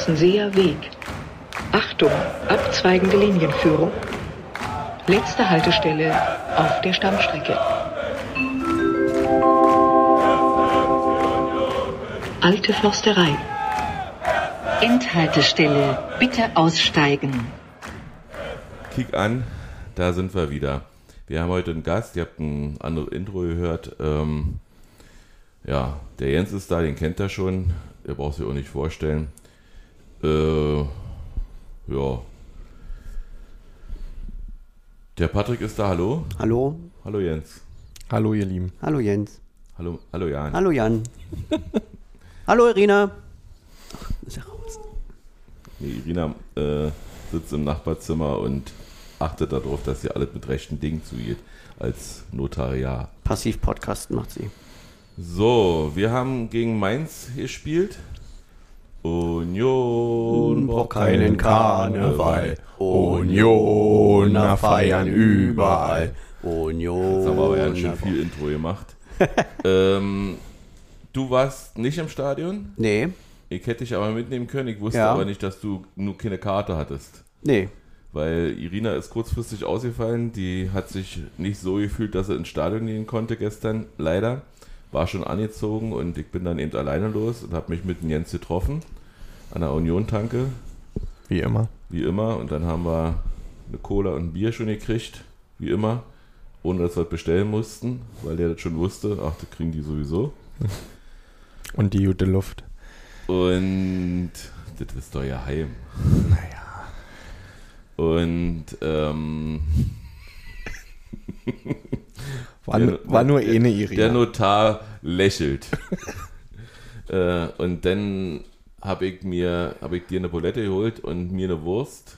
Weißenseer Weg. Achtung, abzweigende Linienführung. Letzte Haltestelle auf der Stammstrecke. Alte Forsterei. Endhaltestelle. Bitte aussteigen. Kick an, da sind wir wieder. Wir haben heute einen Gast, ihr habt ein anderes Intro gehört. Ähm, ja, der Jens ist da, den kennt er schon. Der braucht sich auch nicht vorstellen. Äh, ja. Der Patrick ist da, hallo. Hallo? Hallo Jens. Hallo, ihr Lieben. Hallo Jens. Hallo, hallo Jan. Hallo Jan. Hallo Irina. Ach, ist ja raus. Nee, Irina äh, sitzt im Nachbarzimmer und achtet darauf, dass sie alles mit rechten Dingen zugeht als Notariat. Passiv-Podcast macht sie. So, wir haben gegen Mainz gespielt. Union braucht keinen Karneval. Unioner feiern überall. Union. Jetzt haben wir aber ganz schön viel Intro gemacht. ähm, du warst nicht im Stadion. Nee, Ich hätte dich aber mitnehmen können. Ich wusste Ja. aber nicht, dass du nur keine Karte hattest. nee. Weil Irina ist kurzfristig ausgefallen. Die hat sich nicht so gefühlt, dass sie ins Stadion gehen konnte gestern. Leider. War schon angezogen und ich bin dann eben alleine los und habe mich mit Jens getroffen. An der Union-Tanke, Wie immer. wie immer. Und dann haben wir eine Cola und ein Bier schon gekriegt, wie immer. Ohne dass wir das bestellen mussten, weil der das schon wusste. Ach, das kriegen die sowieso. Und die gute Luft. Und das ist doch ja heim. Naja. Und ähm, War, Der- war nur eh eine Irina. Der Notar lächelt. äh, und dann habe ich mir, habe ich dir eine Bulette geholt und mir eine Wurst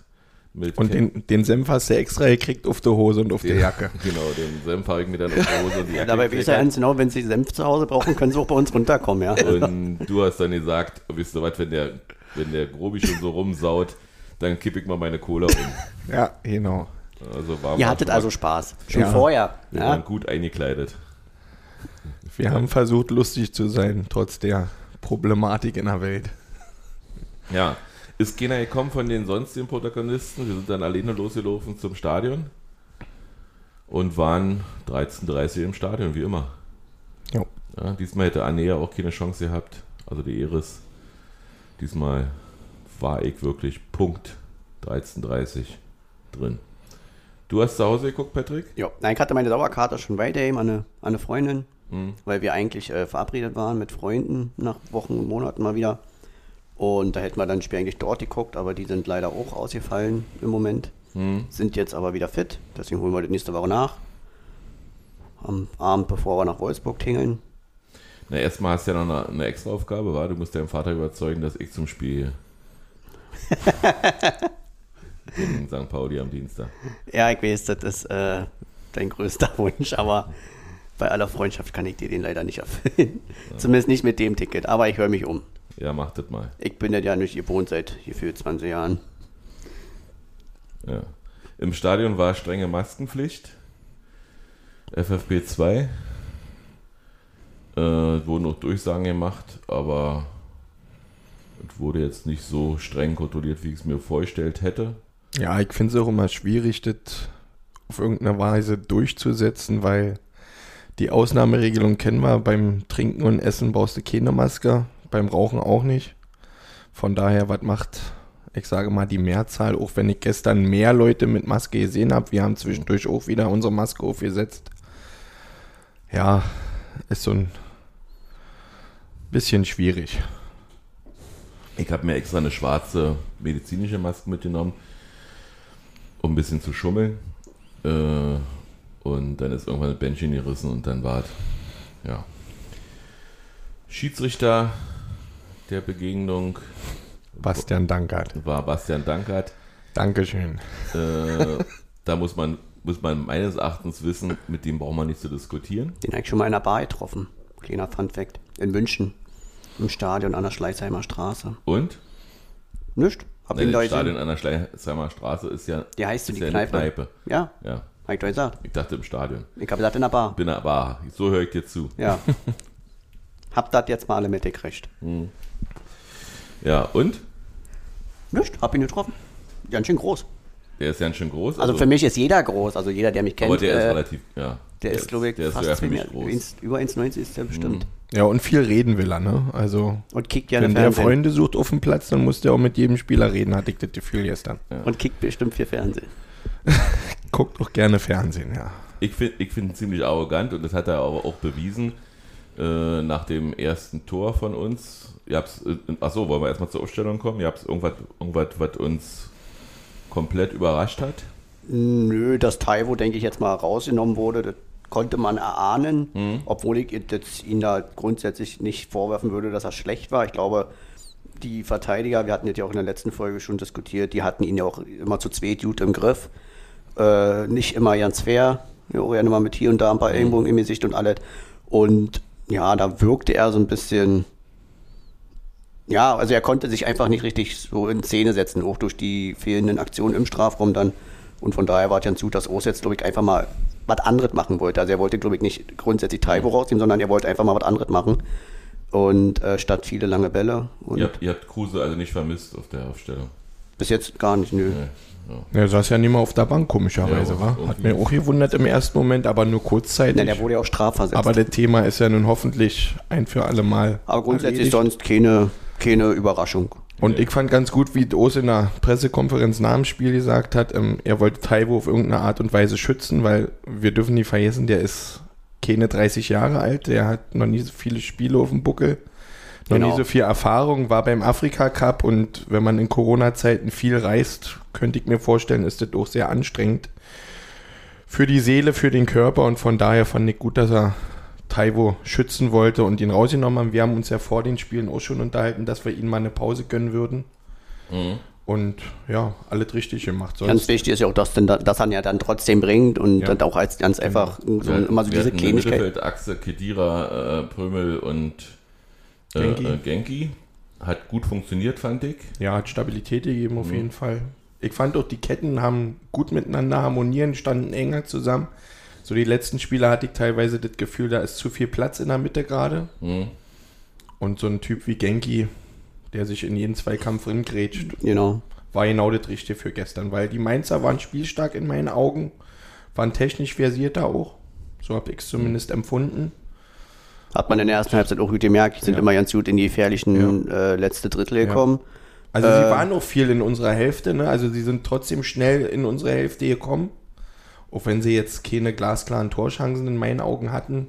mit und den, den Senf hast du extra gekriegt auf der Hose und auf der Jacke. Genau, den Senf habe ich mir dann auf die Hose und die Jacke Dabei weiß gekleckert. ganz genau, wenn Sie Senf zu Hause brauchen, können Sie auch bei uns runterkommen, ja. Und du hast dann gesagt, wisst ihr was, wenn der, wenn der Grobi schon so rumsaut, dann kipp ich mal meine Cola um. Ja, genau. Also war Ihr hattet also Spaß. Schon Ja. vorher. wir Ja. waren gut eingekleidet. Wir haben versucht, lustig zu sein, trotz der Problematik in der Welt. Ja, ist keiner gekommen von den sonstigen Protagonisten. Wir sind dann alleine losgelaufen zum Stadion und waren 13.30 Uhr im Stadion, wie immer. Jo. Ja, diesmal hätte Anea auch keine Chance gehabt, also die Iris. Diesmal war ich wirklich Punkt 13.30 drin. Du hast zu Hause geguckt, Patrick? Ja. Nein, ich hatte meine Dauerkarte schon weitergegeben an eine, an eine Freundin, Mhm. weil wir eigentlich äh, verabredet waren mit Freunden nach Wochen und Monaten mal wieder. Und da hätten wir dann das Spiel eigentlich dort geguckt, aber die sind leider auch ausgefallen im Moment. Mhm. Sind jetzt aber wieder fit, deswegen holen wir das nächste Woche nach. Am Abend, bevor wir nach Wolfsburg tingeln. Na, erstmal hast du ja noch eine, eine extra Aufgabe, war. Du musst deinen Vater überzeugen, dass ich zum Spiel gegen St. Pauli am Dienstag. Ja, ich weiß, das ist äh, dein größter Wunsch, aber bei aller Freundschaft kann ich dir den leider nicht erfüllen. Zumindest nicht mit dem Ticket, aber ich höre mich um. Ja, mach das mal. Ich bin das ja nicht gewohnt seit gefühlt 20 Jahren. Ja. Im Stadion war strenge Maskenpflicht. FFP2. Äh, wurden auch Durchsagen gemacht, aber es wurde jetzt nicht so streng kontrolliert, wie ich es mir vorgestellt hätte. Ja, ich finde es auch immer schwierig, das auf irgendeine Weise durchzusetzen, weil die Ausnahmeregelung kennen wir. Beim Trinken und Essen brauchst du keine Maske, beim Rauchen auch nicht. Von daher, was macht, ich sage mal, die Mehrzahl, auch wenn ich gestern mehr Leute mit Maske gesehen habe. Wir haben zwischendurch auch wieder unsere Maske aufgesetzt. Ja, ist so ein bisschen schwierig. Ich habe mir extra eine schwarze medizinische Maske mitgenommen, um ein bisschen zu schummeln. Äh, und dann ist irgendwann ein Bändchen gerissen und dann war es, ja. Schiedsrichter der Begegnung Bastian Dankert. war Bastian Dankert. Dankeschön. Äh, da muss man, muss man meines Erachtens wissen, mit dem braucht man nicht zu diskutieren. Den habe ich schon mal in einer Bar getroffen. Kleiner Funfact. In München. Im Stadion an der Schleißheimer Straße. Und? Nicht? Hab Nein, ihn da das Stadion an der Schleißheimer Straße ist ja, Die heißt so ist die ja Kneipe. eine Kneipe. Ja, Ja, hab ich doch gesagt. ich dachte im Stadion. Ich habe gesagt in der Bar. Bin aber, so höre ich dir zu. Ja. Hab das jetzt mal alle mitgekriegt. Ja, und? Nicht, hab ihn getroffen. Ganz schön groß. Der ist ganz schön groß. Also für mich ist jeder groß, also jeder, der mich kennt. aber der ist äh, relativ, ja. Der ist, glaube ich, der ist fast sogar für mich groß. eins- über 1,90 ist der bestimmt. Ja, und viel reden will er, ne? Also, Und kickt gerne wenn der Fernsehen. Freunde sucht auf dem Platz, dann muss der auch mit jedem Spieler reden, hatte ich das Gefühl gestern. Und kickt bestimmt für Fernsehen. Guckt auch gerne Fernsehen, ja. Ich finde ich find ihn ziemlich arrogant und das hat er aber auch bewiesen äh, nach dem ersten Tor von uns. Ihr habt's, äh, achso, wollen wir erstmal zur Aufstellung kommen? Ihr habt irgendwas, irgendwas, was uns komplett überrascht hat? Nö, dass Taiwo, denke ich, jetzt mal rausgenommen wurde, das konnte man erahnen, Mhm. obwohl ich jetzt ihn da grundsätzlich nicht vorwerfen würde, dass er schlecht war. Ich glaube, die Verteidiger, wir hatten das ja auch in der letzten Folge schon diskutiert, die hatten ihn ja auch immer zu zweit gut im Griff. Äh, nicht immer ganz fair, ja, mal mit hier und da ein paar Ellenbogen im Gesicht und alles. Und ja, da wirkte er so ein bisschen ja, also er konnte sich einfach nicht richtig so in Szene setzen, auch durch die fehlenden Aktionen im Strafraum dann. Und von daher war es ganz gut, dass Urs jetzt, glaube ich, einfach mal was anderes machen wollte. Also er wollte, glaube ich, nicht grundsätzlich Taibo rausnehmen, sondern er wollte einfach mal was anderes machen. Und äh, statt viele lange Bälle. Ihr habt, ihr habt Kruse also nicht vermisst auf der Aufstellung. bis jetzt gar nicht, nö. Nee, ja. Er saß ja nicht mehr auf der Bank, komischerweise, Ja, wa? Hat mir auch gewundert im ersten Moment, aber nur kurzzeitig. Nein, der wurde ja auch strafversetzt. aber das Thema ist ja nun hoffentlich ein für alle Mal. Aber grundsätzlich erledigt. sonst keine, keine Überraschung. Und ich fand ganz gut, wie Ose in der Pressekonferenz nach dem Spiel gesagt hat, ähm, er wollte Taiwo auf irgendeine Art und Weise schützen, weil wir dürfen nie vergessen, der ist keine 30 Jahre alt, der hat noch nie so viele Spiele auf dem Buckel, noch Genau. nie so viel Erfahrung, war beim Afrika Cup und wenn man in Corona-Zeiten viel reist, könnte ich mir vorstellen, ist das auch sehr anstrengend für die Seele, für den Körper und von daher fand ich gut, dass er Taiwo schützen wollte und ihn rausgenommen haben. Wir haben uns ja vor den Spielen auch schon unterhalten, dass wir ihm mal eine Pause gönnen würden. Mhm. Und ja, alles richtig gemacht. Ganz Sonst, wichtig ist ja auch, dass, denn, da- dass er ja dann trotzdem bringt und Ja. dann auch als ganz einfach so, Wir- immer so wir diese Kleinigkeit. Mittelfeldachse, Kedira, äh, Prömel und äh, Genki. Genki. Äh, Genki. Hat gut funktioniert, fand ich. ja, hat Stabilität gegeben Mhm. auf jeden Fall. Ich fand auch, die Ketten haben gut miteinander harmonieren, standen enger zusammen. So die letzten Spiele hatte ich teilweise das Gefühl, da ist zu viel Platz in der Mitte gerade. Mhm. Und so ein Typ wie Genki, der sich in jeden Zweikampf ringrätscht, Genau. war genau das Richtige für gestern, weil die Mainzer waren spielstark in meinen Augen, waren technisch versierter auch. So habe ich es zumindest empfunden. Hat man in der ersten Halbzeit auch gut gemerkt, die sind Ja. immer ganz gut in die gefährlichen äh, letzte Drittel gekommen. Also Äh, sie waren auch viel in unserer Hälfte, ne? Also sie sind trotzdem schnell in unsere Hälfte gekommen. Auch wenn sie jetzt keine glasklaren Torchancen in meinen Augen hatten.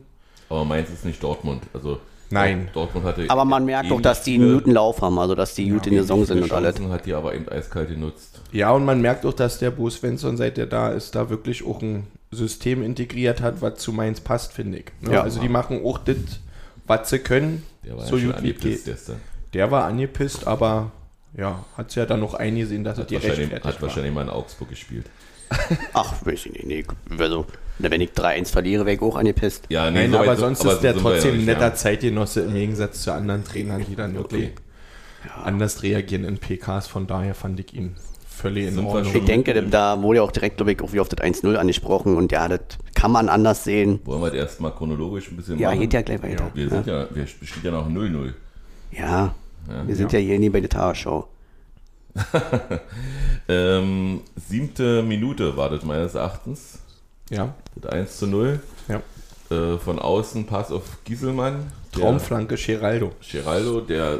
Aber Mainz ist nicht Dortmund. Also Nein. Dortmund hatte Aber man merkt doch, dass die einen guten Lauf haben, also dass die gut in der Saison sind und alles. Hat die aber eben eiskalt genutzt. Ja, und man merkt auch, dass der Bo Svensson, seit er da ist, da wirklich auch ein System integriert hat, was zu Mainz passt, finde ich. Ne? Ja. Also die machen auch das, was sie können, Der war so ja schon gut wie geht. gestern. Der war angepisst, aber ja, hat es ja dann noch eingesehen, dass Hat die wahrscheinlich, hat war. wahrscheinlich mal in Augsburg gespielt. Ach, weiß ich nicht. Nee, also, wenn ich 3-1 verliere, wäre ich auch angepisst. Ja, Nein, so aber sonst aber ist der ja trotzdem ein nicht, netter ja. Zeitgenosse im Gegensatz zu anderen Trainern, die dann wirklich anders reagieren in PKs. Von daher fand ich ihn völlig in Ordnung. Ich denke, da wurde ja auch direkt, glaube ich, auch wie auf das 1-0 angesprochen und ja, das kann man anders sehen. Wollen wir das erstmal chronologisch ein bisschen Ja, machen? geht ja gleich weiter. Wir sind ja, wir steht ja noch 0-0. Ja, wir sind ja, hier nie bei der Tagesschau. Ähm, siebte Minute war das meines Erachtens. Ja, Mit 1 zu 0. ja. Äh, von außen Pass auf Gieselmann. Traumflanke Geraldo. Geraldo, der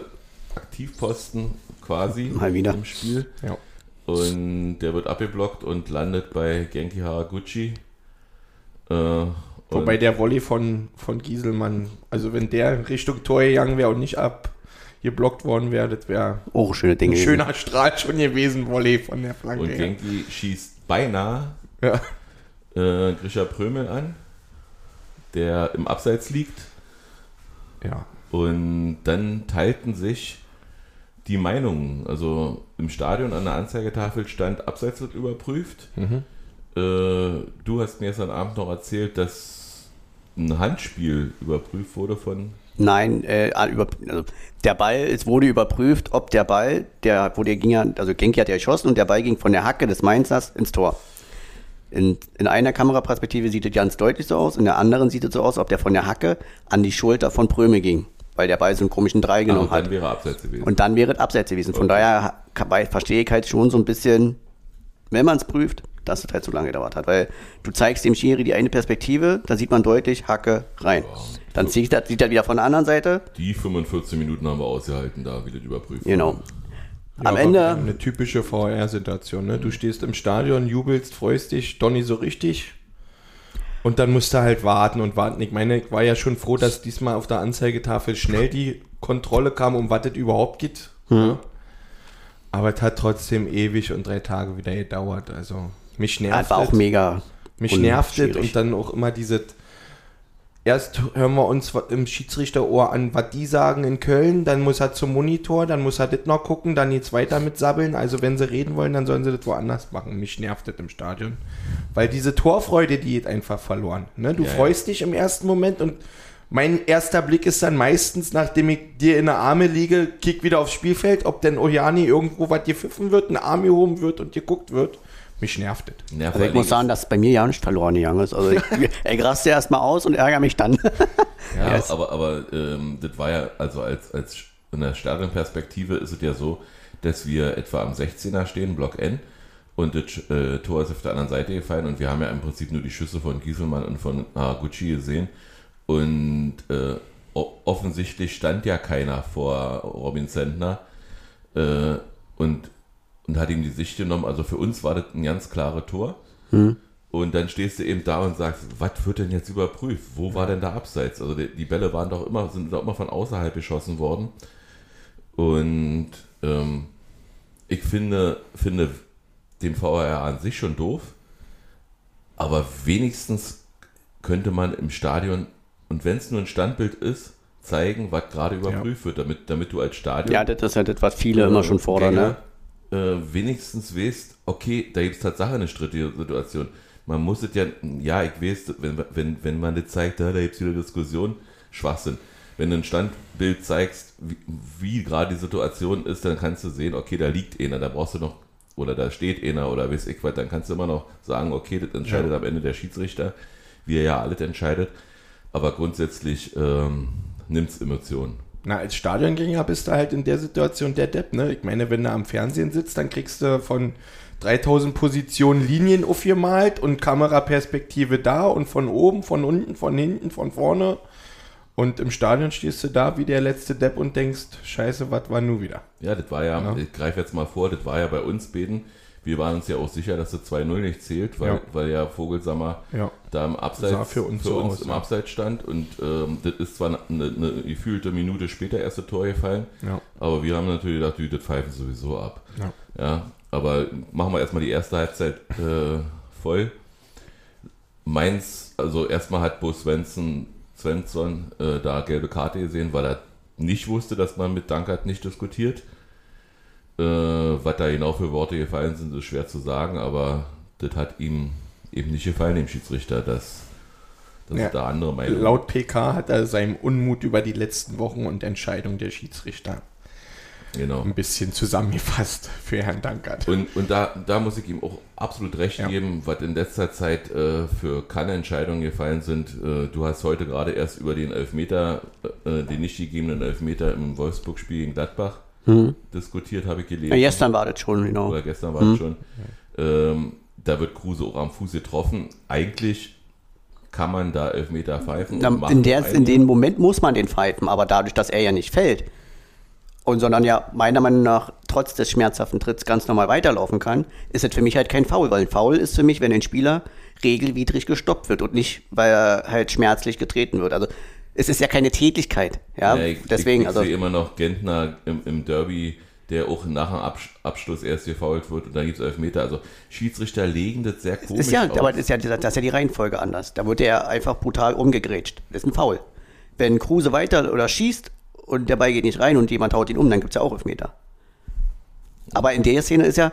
Aktivposten quasi Mal wieder. im Spiel. Ja. Und der wird abgeblockt und landet bei Genki Haraguchi. Äh, Wobei der Volley von, von Gieselmann, also wenn der Richtung Tor gegangen wäre und nicht abgeblockt worden wäre, das wäre Oh, schöne Dinge. ein schöner Strahl schon gewesen, Volley von der Flanke. Und. Genki schießt beinahe Ja. äh, Grisha Prömel an, der im Abseits liegt. ja. Und dann teilten sich die Meinungen. Also im Stadion an der Anzeigetafel stand, Abseits wird überprüft. Mhm. Äh, du hast mir gestern Abend noch erzählt, dass ein Handspiel überprüft wurde von. Nein, äh, über, also der Ball, es wurde überprüft, ob der Ball, der, wo der ging ja, also Genki hat ja geschossen und der Ball ging von der Hacke des Mainzers ins Tor. In, in einer Kameraperspektive sieht es ganz deutlich so aus, in der anderen sieht es so aus, ob der von der Hacke an die Schulter von Pröme ging. weil der Ball so einen komischen Drei Ah, genommen und dann hat. wäre abseits gewesen. Und dann wäre es abseits gewesen. Von daher verstehe ich halt schon so ein bisschen, wenn man es prüft, dass es halt so lange gedauert hat. Weil du zeigst dem Schiri die eine Perspektive, da sieht man deutlich, Hacke rein. Dann sieht er, sieht er wieder von der anderen Seite. die 45 Minuten haben wir ausgehalten, da wieder überprüft. Genau. Ja, Am Ende, Eine typische VR-Situation. Ne? Du stehst im Stadion, jubelst, freust dich, Donny so richtig. Und dann musst du halt warten und warten. Ich meine, ich war ja schon froh, dass diesmal auf der Anzeigetafel schnell die Kontrolle kam, um was es überhaupt geht. Ja. Aber es hat trotzdem ewig und drei Tage wieder gedauert. Also mich nervt das war auch es. mega. Mich nervt es und dann auch immer diese. Erst hören wir uns im Schiedsrichterohr an, was die sagen in Köln, dann muss er zum Monitor, dann muss er das noch gucken, dann geht's weiter mit Sabbeln. Also wenn sie reden wollen, dann sollen sie das woanders machen. Mich nervt das im Stadion. Weil diese Torfreude, die geht einfach verloren. Ne? Du Ja, ja. freust dich im ersten Moment und mein erster Blick ist dann meistens, nachdem ich dir in der Arme liege, kick wieder aufs Spielfeld, ob denn Ojani irgendwo was gepfiffen wird, ein Arm gehoben wird und geguckt wird. Mich nervt das. Also ich muss sagen, dass bei mir ja nicht verloren gegangen ist. Also ich, ich raste erstmal aus und ärgere mich dann. Ja, Yes. aber, aber ähm, das war ja, also als, als in der stärkeren Perspektive ist es ja so, dass wir etwa am 16er stehen, Block N, und das äh, Tor ist auf der anderen Seite gefallen und wir haben ja im Prinzip nur die Schüsse von Gieselmann und von Haraguchi gesehen. Und äh, offensichtlich stand ja keiner vor Robin Sentner äh, und, und hat ihm die Sicht genommen. Also für uns war das ein ganz klares Tor. Und dann stehst du eben da und sagst, was wird denn jetzt überprüft? Wo war denn da abseits? Also die, die Bälle waren doch immer, sind doch immer von außerhalb geschossen worden. Und ähm, ich finde, finde den VAR an sich schon doof, aber wenigstens könnte man im Stadion, und wenn es nur ein Standbild ist, zeigen, was gerade überprüft wird, damit, damit du als Stadion Ja, das ist ja das, was viele immer schon fordern. Ne? Gänger, äh, wenigstens weißt, okay, da gibt es Tatsache eine strittige Situation. Man muss es ja, ja, ich weiß, wenn, wenn, wenn man das zeigt, da, da gibt es wieder Diskussion, Schwachsinn. Wenn du ein Standbild zeigst, wie, wie gerade die Situation ist, dann kannst du sehen, okay, da liegt einer, da brauchst du noch, oder da steht einer, oder weiß ich was, dann kannst du immer noch sagen, okay, das entscheidet am Ende der Schiedsrichter, wie er ja alles entscheidet. Aber grundsätzlich ähm, nimmt es Emotionen. Na, als Stadiongänger bist du halt in der Situation der Depp, ne? Ich meine, wenn du am Fernsehen sitzt, dann kriegst du von 3000 Positionen Linien aufgemalt und Kameraperspektive da und von oben, von unten, von hinten, von vorne. Und im Stadion stehst du da wie der letzte Depp und denkst, scheiße, was war nun wieder? Ja, das war ja, Ja. ich greife jetzt mal vor, das war ja bei uns beiden. Wir waren uns ja auch sicher, dass das 2-0 nicht zählt, weil Ja. weil ja Vogelsammer Ja. da im Abseits für uns so aus, im ja. Abseits stand und ähm, das ist zwar eine, eine gefühlte Minute später erste Tor gefallen, aber wir haben natürlich gedacht, die, das pfeifen sowieso ab. Ja. Ja, aber machen wir erstmal die erste Halbzeit äh, voll. Mainz, also erstmal hat Bo Svensson, Svensson äh, da gelbe Karte gesehen, weil er nicht wusste, dass man mit Dankert nicht diskutiert. Äh, was da genau für Worte gefallen sind, ist schwer zu sagen, aber das hat ihm eben nicht gefallen, dem Schiedsrichter, dass, dass Ja. da andere Meinungen Laut PK hat er seinem Unmut über die letzten Wochen und Entscheidungen der Schiedsrichter Genau. ein bisschen zusammengefasst für Herrn Dankert. Und, und da, da muss ich ihm auch absolut recht Ja. geben, was in letzter Zeit äh, für Kann-Entscheidungen gefallen sind. Äh, du hast heute gerade erst über den Elfmeter, äh, den nicht gegebenen Elfmeter im Wolfsburg-Spiel gegen Gladbach diskutiert, habe ich gelesen. Ja, gestern war das schon, genau. Oder gestern war es schon. Ähm, da wird Kruse auch am Fuß getroffen. Eigentlich kann man da Elfmeter pfeifen. Na, in, der, in dem Moment muss man den pfeifen, aber dadurch, dass er ja nicht fällt und sondern ja meiner Meinung nach trotz des schmerzhaften Tritts ganz normal weiterlaufen kann, ist es für mich halt kein Foul, weil ein Foul ist für mich, wenn ein Spieler regelwidrig gestoppt wird und nicht, weil er halt schmerzlich getreten wird. Also es ist ja keine Tätigkeit, ja, Ja, ich, deswegen, ich, ich also sehe immer noch Gentner im, im Derby, der auch nach dem Absch Abschluss erst gefault wird und dann gibt es Elfmeter. Also Schiedsrichter legen das sehr komisch ist ja, aus. aber das ist ja, das ist ja die Reihenfolge anders. Da wird er einfach brutal umgegrätscht. Das ist ein Foul. Wenn Kruse weiter oder schießt und der Ball geht nicht rein und jemand haut ihn um, dann gibt es ja auch Elfmeter. Aber in der Szene ist ja,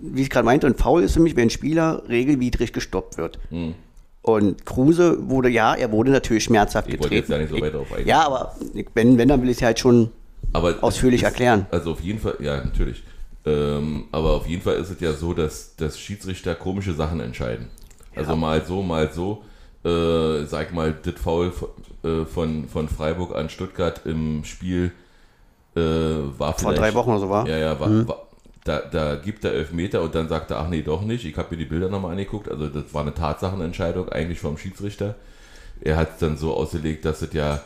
wie ich gerade meinte, ein Foul ist für mich, wenn ein Spieler regelwidrig gestoppt wird. Hm. Und Kruse wurde, ja, er wurde natürlich schmerzhaft Ich wollte getreten. jetzt da nicht so weit drauf eingehen. ja, aber wenn, wenn, dann will ich es halt schon aber ausführlich ist- erklären. Also auf jeden Fall, ja, natürlich. Ähm, aber auf jeden Fall ist es ja so, dass, dass Schiedsrichter komische Sachen entscheiden. Also mal so, mal so. äh, sag mal, das Foul äh, von, von Freiburg an Stuttgart im Spiel äh, war Vor drei Wochen oder so war. Ja, ja, war, mhm. war da, da gibt er Elfmeter und dann sagt er, ach nee, doch nicht. Ich habe mir die Bilder nochmal angeguckt. Also das war eine Tatsachenentscheidung eigentlich vom Schiedsrichter. Er hat es dann so ausgelegt, dass es ja,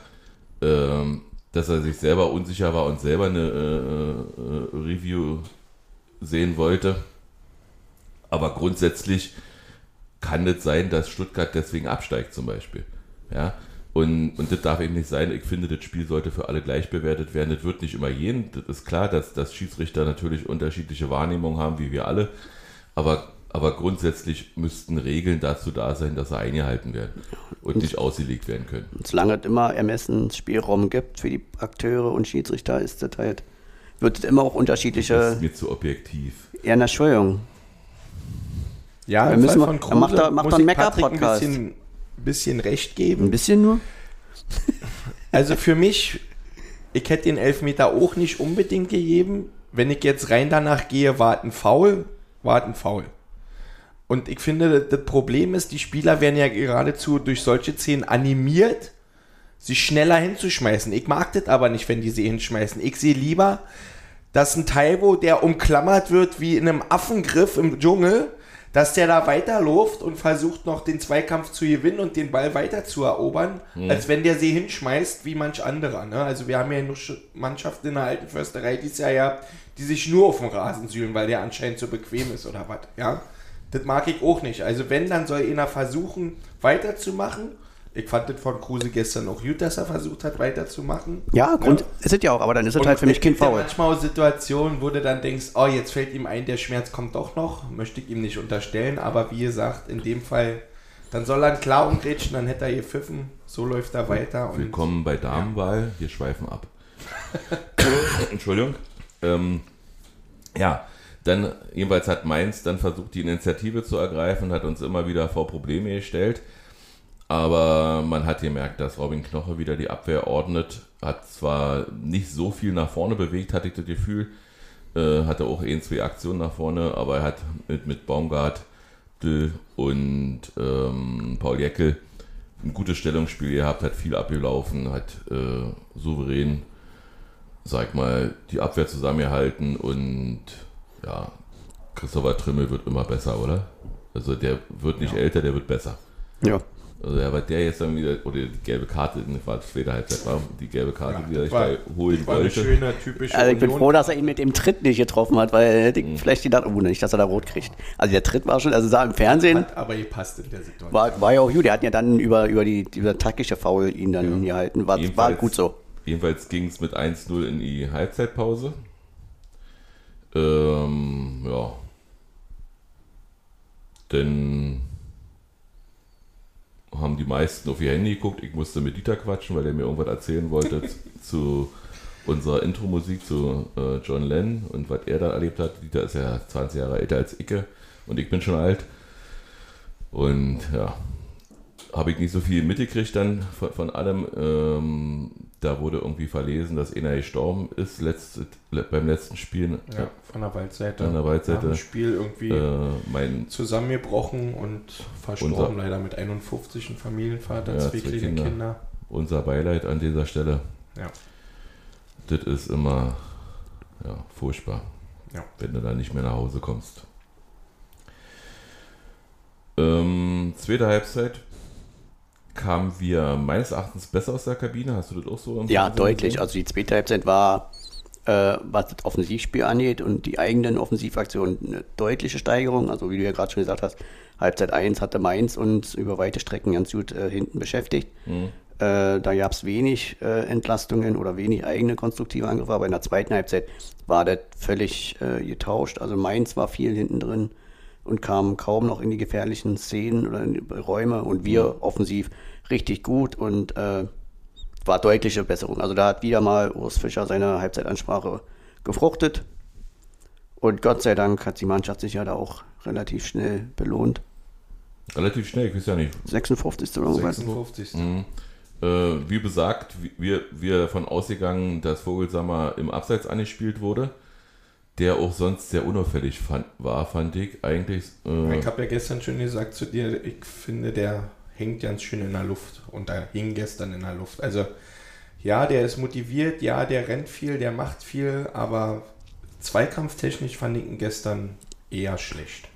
ähm, dass er sich selber unsicher war und selber eine äh, äh, Review sehen wollte. Aber grundsätzlich kann es sein, dass Stuttgart deswegen absteigt zum Beispiel. Ja, und, und das darf eben nicht sein. Ich finde, das Spiel sollte für alle gleich bewertet werden. Das wird nicht immer jeden. Das ist klar, dass, dass Schiedsrichter natürlich unterschiedliche Wahrnehmungen haben, wie wir alle. Aber, aber grundsätzlich müssten Regeln dazu da sein, dass sie eingehalten werden und nicht ausgelegt werden können. Und solange es immer Ermessensspielraum gibt für die Akteure und Schiedsrichter, ist das halt, wird es immer auch unterschiedliche. Das ist mir zu objektiv. Ja, Entschuldigung. Ja, wir müssen mal, macht da, macht da einen Mecker-Podcast bisschen recht geben. Ein bisschen nur? Also für mich, ich hätte den Elfmeter auch nicht unbedingt gegeben. Wenn ich jetzt rein danach gehe, war ein Foul, war ein Foul. Und ich finde, das Problem ist, die Spieler werden ja geradezu durch solche Szenen animiert, sich schneller hinzuschmeißen. Ich mag das aber nicht, wenn die sie hinschmeißen. Ich sehe lieber, dass ein Taibo, der umklammert wird wie in einem Affengriff im Dschungel, dass der da weiterläuft und versucht noch den Zweikampf zu gewinnen und den Ball weiter zu erobern, mhm. als wenn der sie hinschmeißt wie manch anderer. Ne? Also wir haben ja nur Mannschaften in der alten Försterei dieses Jahr ja, die sich nur auf dem Rasen sühlen, weil der anscheinend so bequem ist oder was. Ja? Das mag ich auch nicht. Also wenn, dann soll einer versuchen weiterzumachen ich fand das von Kruse gestern auch gut, dass er versucht hat, weiterzumachen. Ja, Grund ja. ist es ja auch, aber dann ist es halt für mich kein Foul. manchmal auch Situationen, wo du dann denkst, oh, jetzt fällt ihm ein, der Schmerz kommt doch noch. Möchte ich ihm nicht unterstellen, aber wie gesagt, in dem Fall, dann soll er klar umgrätschen, dann hätte er hier pfiffen. So läuft er weiter. Willkommen bei Damenwahl, ja. wir schweifen ab. Entschuldigung. Ähm, ja, dann jedenfalls hat Mainz dann versucht, die Initiative zu ergreifen, hat uns immer wieder vor Probleme gestellt. Aber man hat gemerkt, dass Robin Knoche wieder die Abwehr ordnet. Hat zwar nicht so viel nach vorne bewegt, hatte ich das Gefühl. Äh, hatte auch ein, zwei Aktionen nach vorne, aber er hat mit, mit Baumgart, Dö und ähm, Paul Jeckel ein gutes Stellungsspiel gehabt, hat viel abgelaufen, hat äh, souverän, sag mal, die Abwehr zusammengehalten und ja, Christopher Trimmel wird immer besser, oder? Also der wird nicht ja. älter, der wird besser. Ja. Also ja, weil der jetzt dann wieder, oder die gelbe Karte, das war später Halbzeit, war die gelbe Karte, ja, die er war, holen war wollte. Schöner, also ich bin froh, dass er ihn mit dem Tritt nicht getroffen hat, weil hätte ich mhm. vielleicht gedacht, oh, nicht, dass er da rot kriegt. Also der Tritt war schon, also sah im Fernsehen. Hat aber gepasst in der Situation. War, war ja auch gut, der hat ja dann über, über die über taktische Foul ihn dann ja. gehalten, war, war gut so. Jedenfalls ging es mit 1-0 in die Halbzeitpause. Ähm, ja. Denn haben die meisten auf ihr Handy geguckt. Ich musste mit Dieter quatschen, weil er mir irgendwas erzählen wollte zu unserer Intro-Musik zu äh, John Lennon und was er da erlebt hat. Dieter ist ja 20 Jahre älter als Icke und ich bin schon alt. Und ja, habe ich nicht so viel mitgekriegt dann von, von allem. Ähm, da wurde irgendwie verlesen, dass einer gestorben ist letzte, beim letzten Spiel. Ja, von der Waldseite. Von der Waldseite. Nach Spiel irgendwie äh, mein, zusammengebrochen und verstorben unser, leider mit 51, ein Familienvater, ja, zwei kleine Kinder. Kinder. Unser Beileid an dieser Stelle. Ja. Das ist immer ja, furchtbar, ja. wenn du da nicht mehr nach Hause kommst. Ähm, zweite Halbzeit kamen wir meines Erachtens besser aus der Kabine. Hast du das auch so? Ja, deutlich. Gesehen? Also die zweite Halbzeit war, äh, was das Offensivspiel angeht und die eigenen Offensivaktionen, eine deutliche Steigerung. Also wie du ja gerade schon gesagt hast, Halbzeit 1 hatte Mainz uns über weite Strecken ganz gut äh, hinten beschäftigt. Mhm. Äh, da gab es wenig äh, Entlastungen oder wenig eigene konstruktive Angriffe, aber in der zweiten Halbzeit war das völlig äh, getauscht. Also Mainz war viel hinten drin und kamen kaum noch in die gefährlichen Szenen oder in die Räume und wir mhm. offensiv richtig gut und äh, war deutliche Besserung. Also da hat wieder mal Urs Fischer seine Halbzeitansprache gefruchtet und Gott sei Dank hat die Mannschaft sich ja da auch relativ schnell belohnt. Relativ schnell, ich weiß ja nicht. 56. oder 56. Mhm. Äh, wie besagt, wir, wir davon ausgegangen, dass Vogelsammer im Abseits angespielt wurde der auch sonst sehr unauffällig fand, war, fand ich eigentlich. Äh ich habe ja gestern schon gesagt zu dir, ich finde, der hängt ganz schön in der Luft und da hing gestern in der Luft. Also ja, der ist motiviert, ja, der rennt viel, der macht viel, aber zweikampftechnisch fand ich ihn gestern eher schlecht.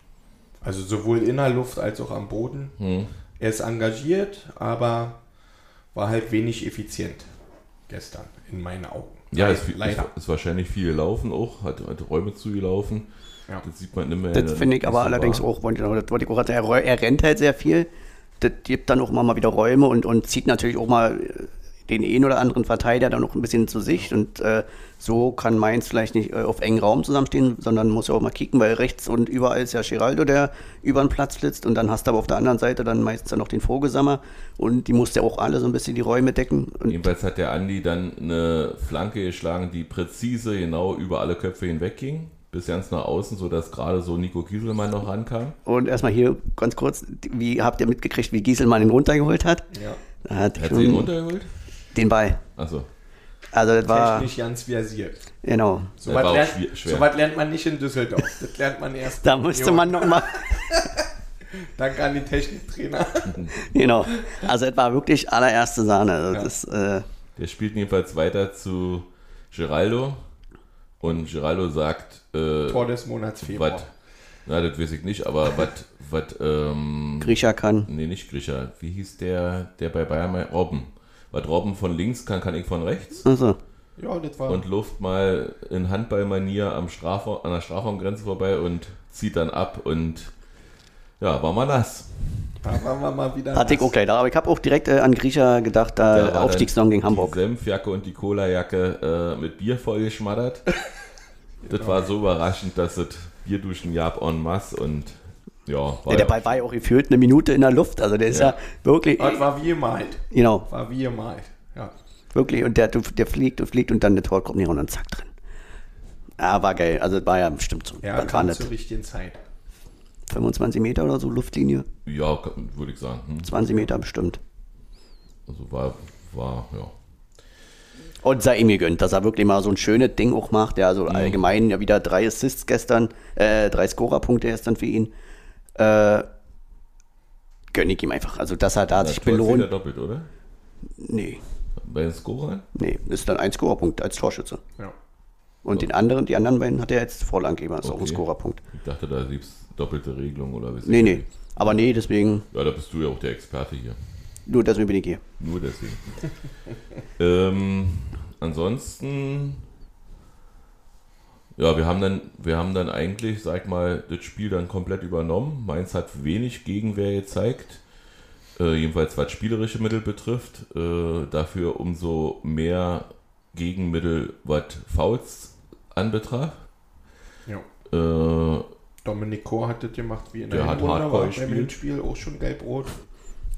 Also sowohl in der Luft als auch am Boden. Hm. Er ist engagiert, aber war halt wenig effizient gestern, in meinen Augen. Ja, Le- ist, wahrscheinlich viel gelaufen auch, hat, hat Räume zugelaufen. Ja. Das sieht man immer. Das finde ich aber allerdings auch, noch- das wollte ich auch gerade sagen, er, er rennt halt sehr viel. Das gibt dann auch mal wieder Räume und, und zieht natürlich auch mal äh, den einen oder anderen Verteidiger dann noch ein bisschen zu Sicht. Und äh, so kann Mainz vielleicht nicht äh, auf engen Raum zusammenstehen, sondern muss ja auch mal kicken, weil rechts und überall ist ja Giraldo, der über den Platz flitzt. Und dann hast du aber auf der anderen Seite dann meistens dann noch den Vogelsammer. Und die muss ja auch alle so ein bisschen die Räume decken. Und Jedenfalls hat der Andi dann eine Flanke geschlagen, die präzise genau über alle Köpfe hinweg ging, bis ganz nach außen, sodass gerade so Nico Kieselmann noch rankam. Und erstmal hier ganz kurz, wie habt ihr mitgekriegt, wie Gieselmann ihn runtergeholt hat? Ja. Hat Hat sie ihn runtergeholt? Den Ball. Achso. Also das war, Technisch ganz versiert. genau. So was lernt, so was lernt man nicht in Düsseldorf. Das lernt man erst. Da musste man nochmal, Danke an den Techniktrainer. genau. Also es war wirklich allererste Sahne. Also Ja. Das, äh, Der spielt jedenfalls weiter zu Geraldo und Geraldo sagt, äh, Tor des Monats Februar. was, na, das weiß ich nicht, aber was, was, ähm, Grisha kann. nee, nicht Grisha, wie hieß der, der bei Bayern, mal- Robben. Was Robben von links kann, kann ich von rechts. Also, Ja, das war. und luft mal in Handballmanier am Strafraum, an der Strafraumgrenze vorbei und zieht dann ab und ja, war mal nass. da waren wir mal wieder. hatte ich auch gleich da. Aber ich habe auch direkt äh, an Grisha gedacht, Da da war dann Aufstiegssong gegen Die Hamburg. Senfjacke und die Colajacke äh, mit Bier vollgeschmattert. Das war so überraschend, dass es Bierduschen gab en masse und ja, war Ja, der war ja auch gefühlt eine Minute in der Luft. Also der ist ja, Ja. wirklich, Das war wie gemalt. genau, War wie gemalt. Ja. wirklich. Und der, der fliegt und fliegt und dann der Tor kommt nicht und dann zack drin. Ja, war geil. Also das war ja bestimmt so. Ja, kam das? zur richtigen Zeit. 25 Meter oder so Luftlinie? ja, würde ich sagen. Hm. 20 Meter bestimmt. Also war, war, ja. Und sei ihm gegönnt, dass er wirklich mal so ein schönes Ding auch macht. Ja, also allgemein ja wieder drei Assists gestern, äh, drei Scorerpunkte gestern für ihn. Äh, gönn ich ihm einfach. Also, dass er da Der sich Tor ist wieder belohnt. doppelt, oder? Nee, Bei den Scorern? nee, ist dann ein Scorerpunkt als Torschütze. Ja. Und den anderen, die anderen beiden hat er jetzt Vorlandgeber, ist auch ein Okay. Scorerpunkt. Ich dachte, da gibt es doppelte Regelung oder was Nee, nee. Aber nee, deswegen, Ja, da bist du ja auch der Experte hier. nur deswegen bin ich hier. Nur deswegen. ähm, ansonsten, ja, wir haben dann, wir haben dann eigentlich, sag mal, das Spiel dann komplett übernommen. Mainz hat wenig Gegenwehr gezeigt, äh, jedenfalls was spielerische Mittel betrifft. Äh, dafür umso mehr Gegenmittel, was Fouls anbetraf. ja. Äh, Dominik Kor hat das gemacht wie in Der hat Hinrunde, Hardcore gespielt. Hinspiel auch schon gelb-rot.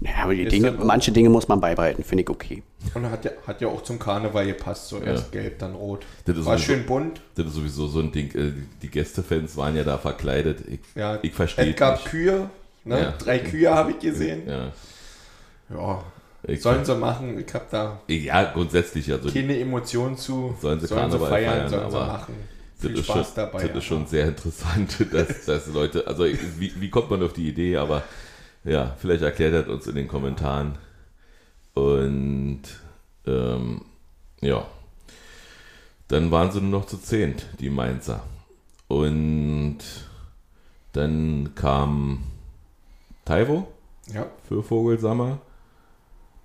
Ja, aber die Ist Dinge, dann- manche Dinge muss man beibehalten, finde ich okay. Und hat ja, hat ja auch zum Karneval gepasst, so erst gelb, dann rot. Das ist War sowieso- schön bunt. das ist sowieso so ein Ding. Äh, die Gästefans waren ja da verkleidet. Ich, Ja, ich verstehe Es gab nicht. Kühe, ne? Ja. drei Kühe habe ich gesehen. Ja, Ja, ich sollen sie machen. Ich habe da Ja, grundsätzlich, also keine Emotionen zu. Sollen sie Karneval feiern, sollen sie aber machen. das Viel ist, Spaß schon, dabei. das aber- ist schon sehr interessant, dass, dass Leute, also wie, wie kommt man auf die Idee, aber ja, vielleicht erklärt er uns in den Kommentaren. Und ähm, ja, dann waren sie nur noch zu zehnt, die Mainzer. Und dann kam Taiwo Ja, für Vogelsammer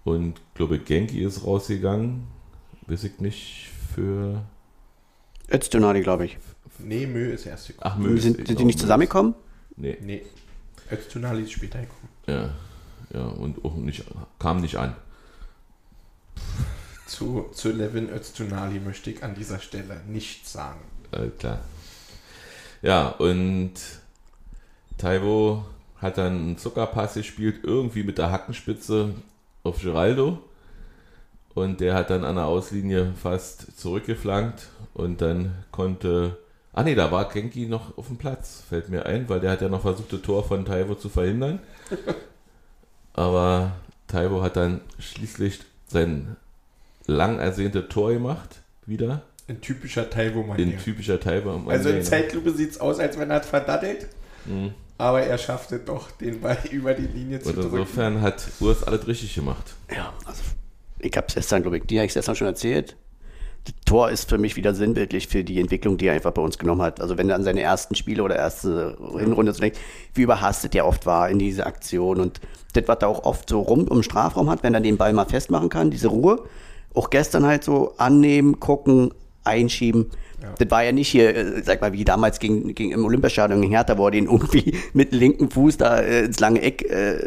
und glaube Genki ist rausgegangen, weiß ich nicht, für Öztunadi, glaube ich. nee, Mö ist erst gekommen. Ach, Mös. Sind, sind die nicht zusammengekommen? Nee, Nee, Öztunali ist später gekommen. Ja. Ja, und auch nicht, kam nicht an. Zu, zu Levin Öztunali möchte ich an dieser Stelle nichts sagen. Äh, klar. Ja, und Taiwo hat dann einen Zuckerpass gespielt, irgendwie mit der Hackenspitze auf Geraldo. Und der hat dann an der Auslinie fast zurückgeflankt und dann konnte. Ah nee, da war Genki noch auf dem Platz, fällt mir ein, weil der hat ja noch versucht, das Tor von Taiwo zu verhindern. Aber Taiwo hat dann schließlich sein lang ersehnte Tor gemacht, wieder. Ein typischer Taiwo-Manier. In typischer Taiwo. Also in Zeitlupe sieht es aus, als wenn er es verdattelt. Mhm. Aber er schaffte doch, den Ball über die Linie zu Und drücken. insofern hat Urs alles richtig gemacht. Ja, also ich habe es gestern, glaube ich, dir habe ich gestern schon erzählt. Das Tor ist für mich wieder sinnbildlich für die Entwicklung, die er einfach bei uns genommen hat. Also wenn er an seine ersten Spiele oder erste Hinrunde so denkt, wie überhastet er oft war in diese Aktion und das, was er auch oft so rum im Strafraum hat, wenn er den Ball mal festmachen kann, diese Ruhe. Auch gestern halt so annehmen, gucken, einschieben. Das war ja nicht hier, äh, sag mal, wie damals gegen, gegen im Olympiastadion gegen Hertha, wo er den irgendwie mit linken Fuß da äh, ins lange Eck äh,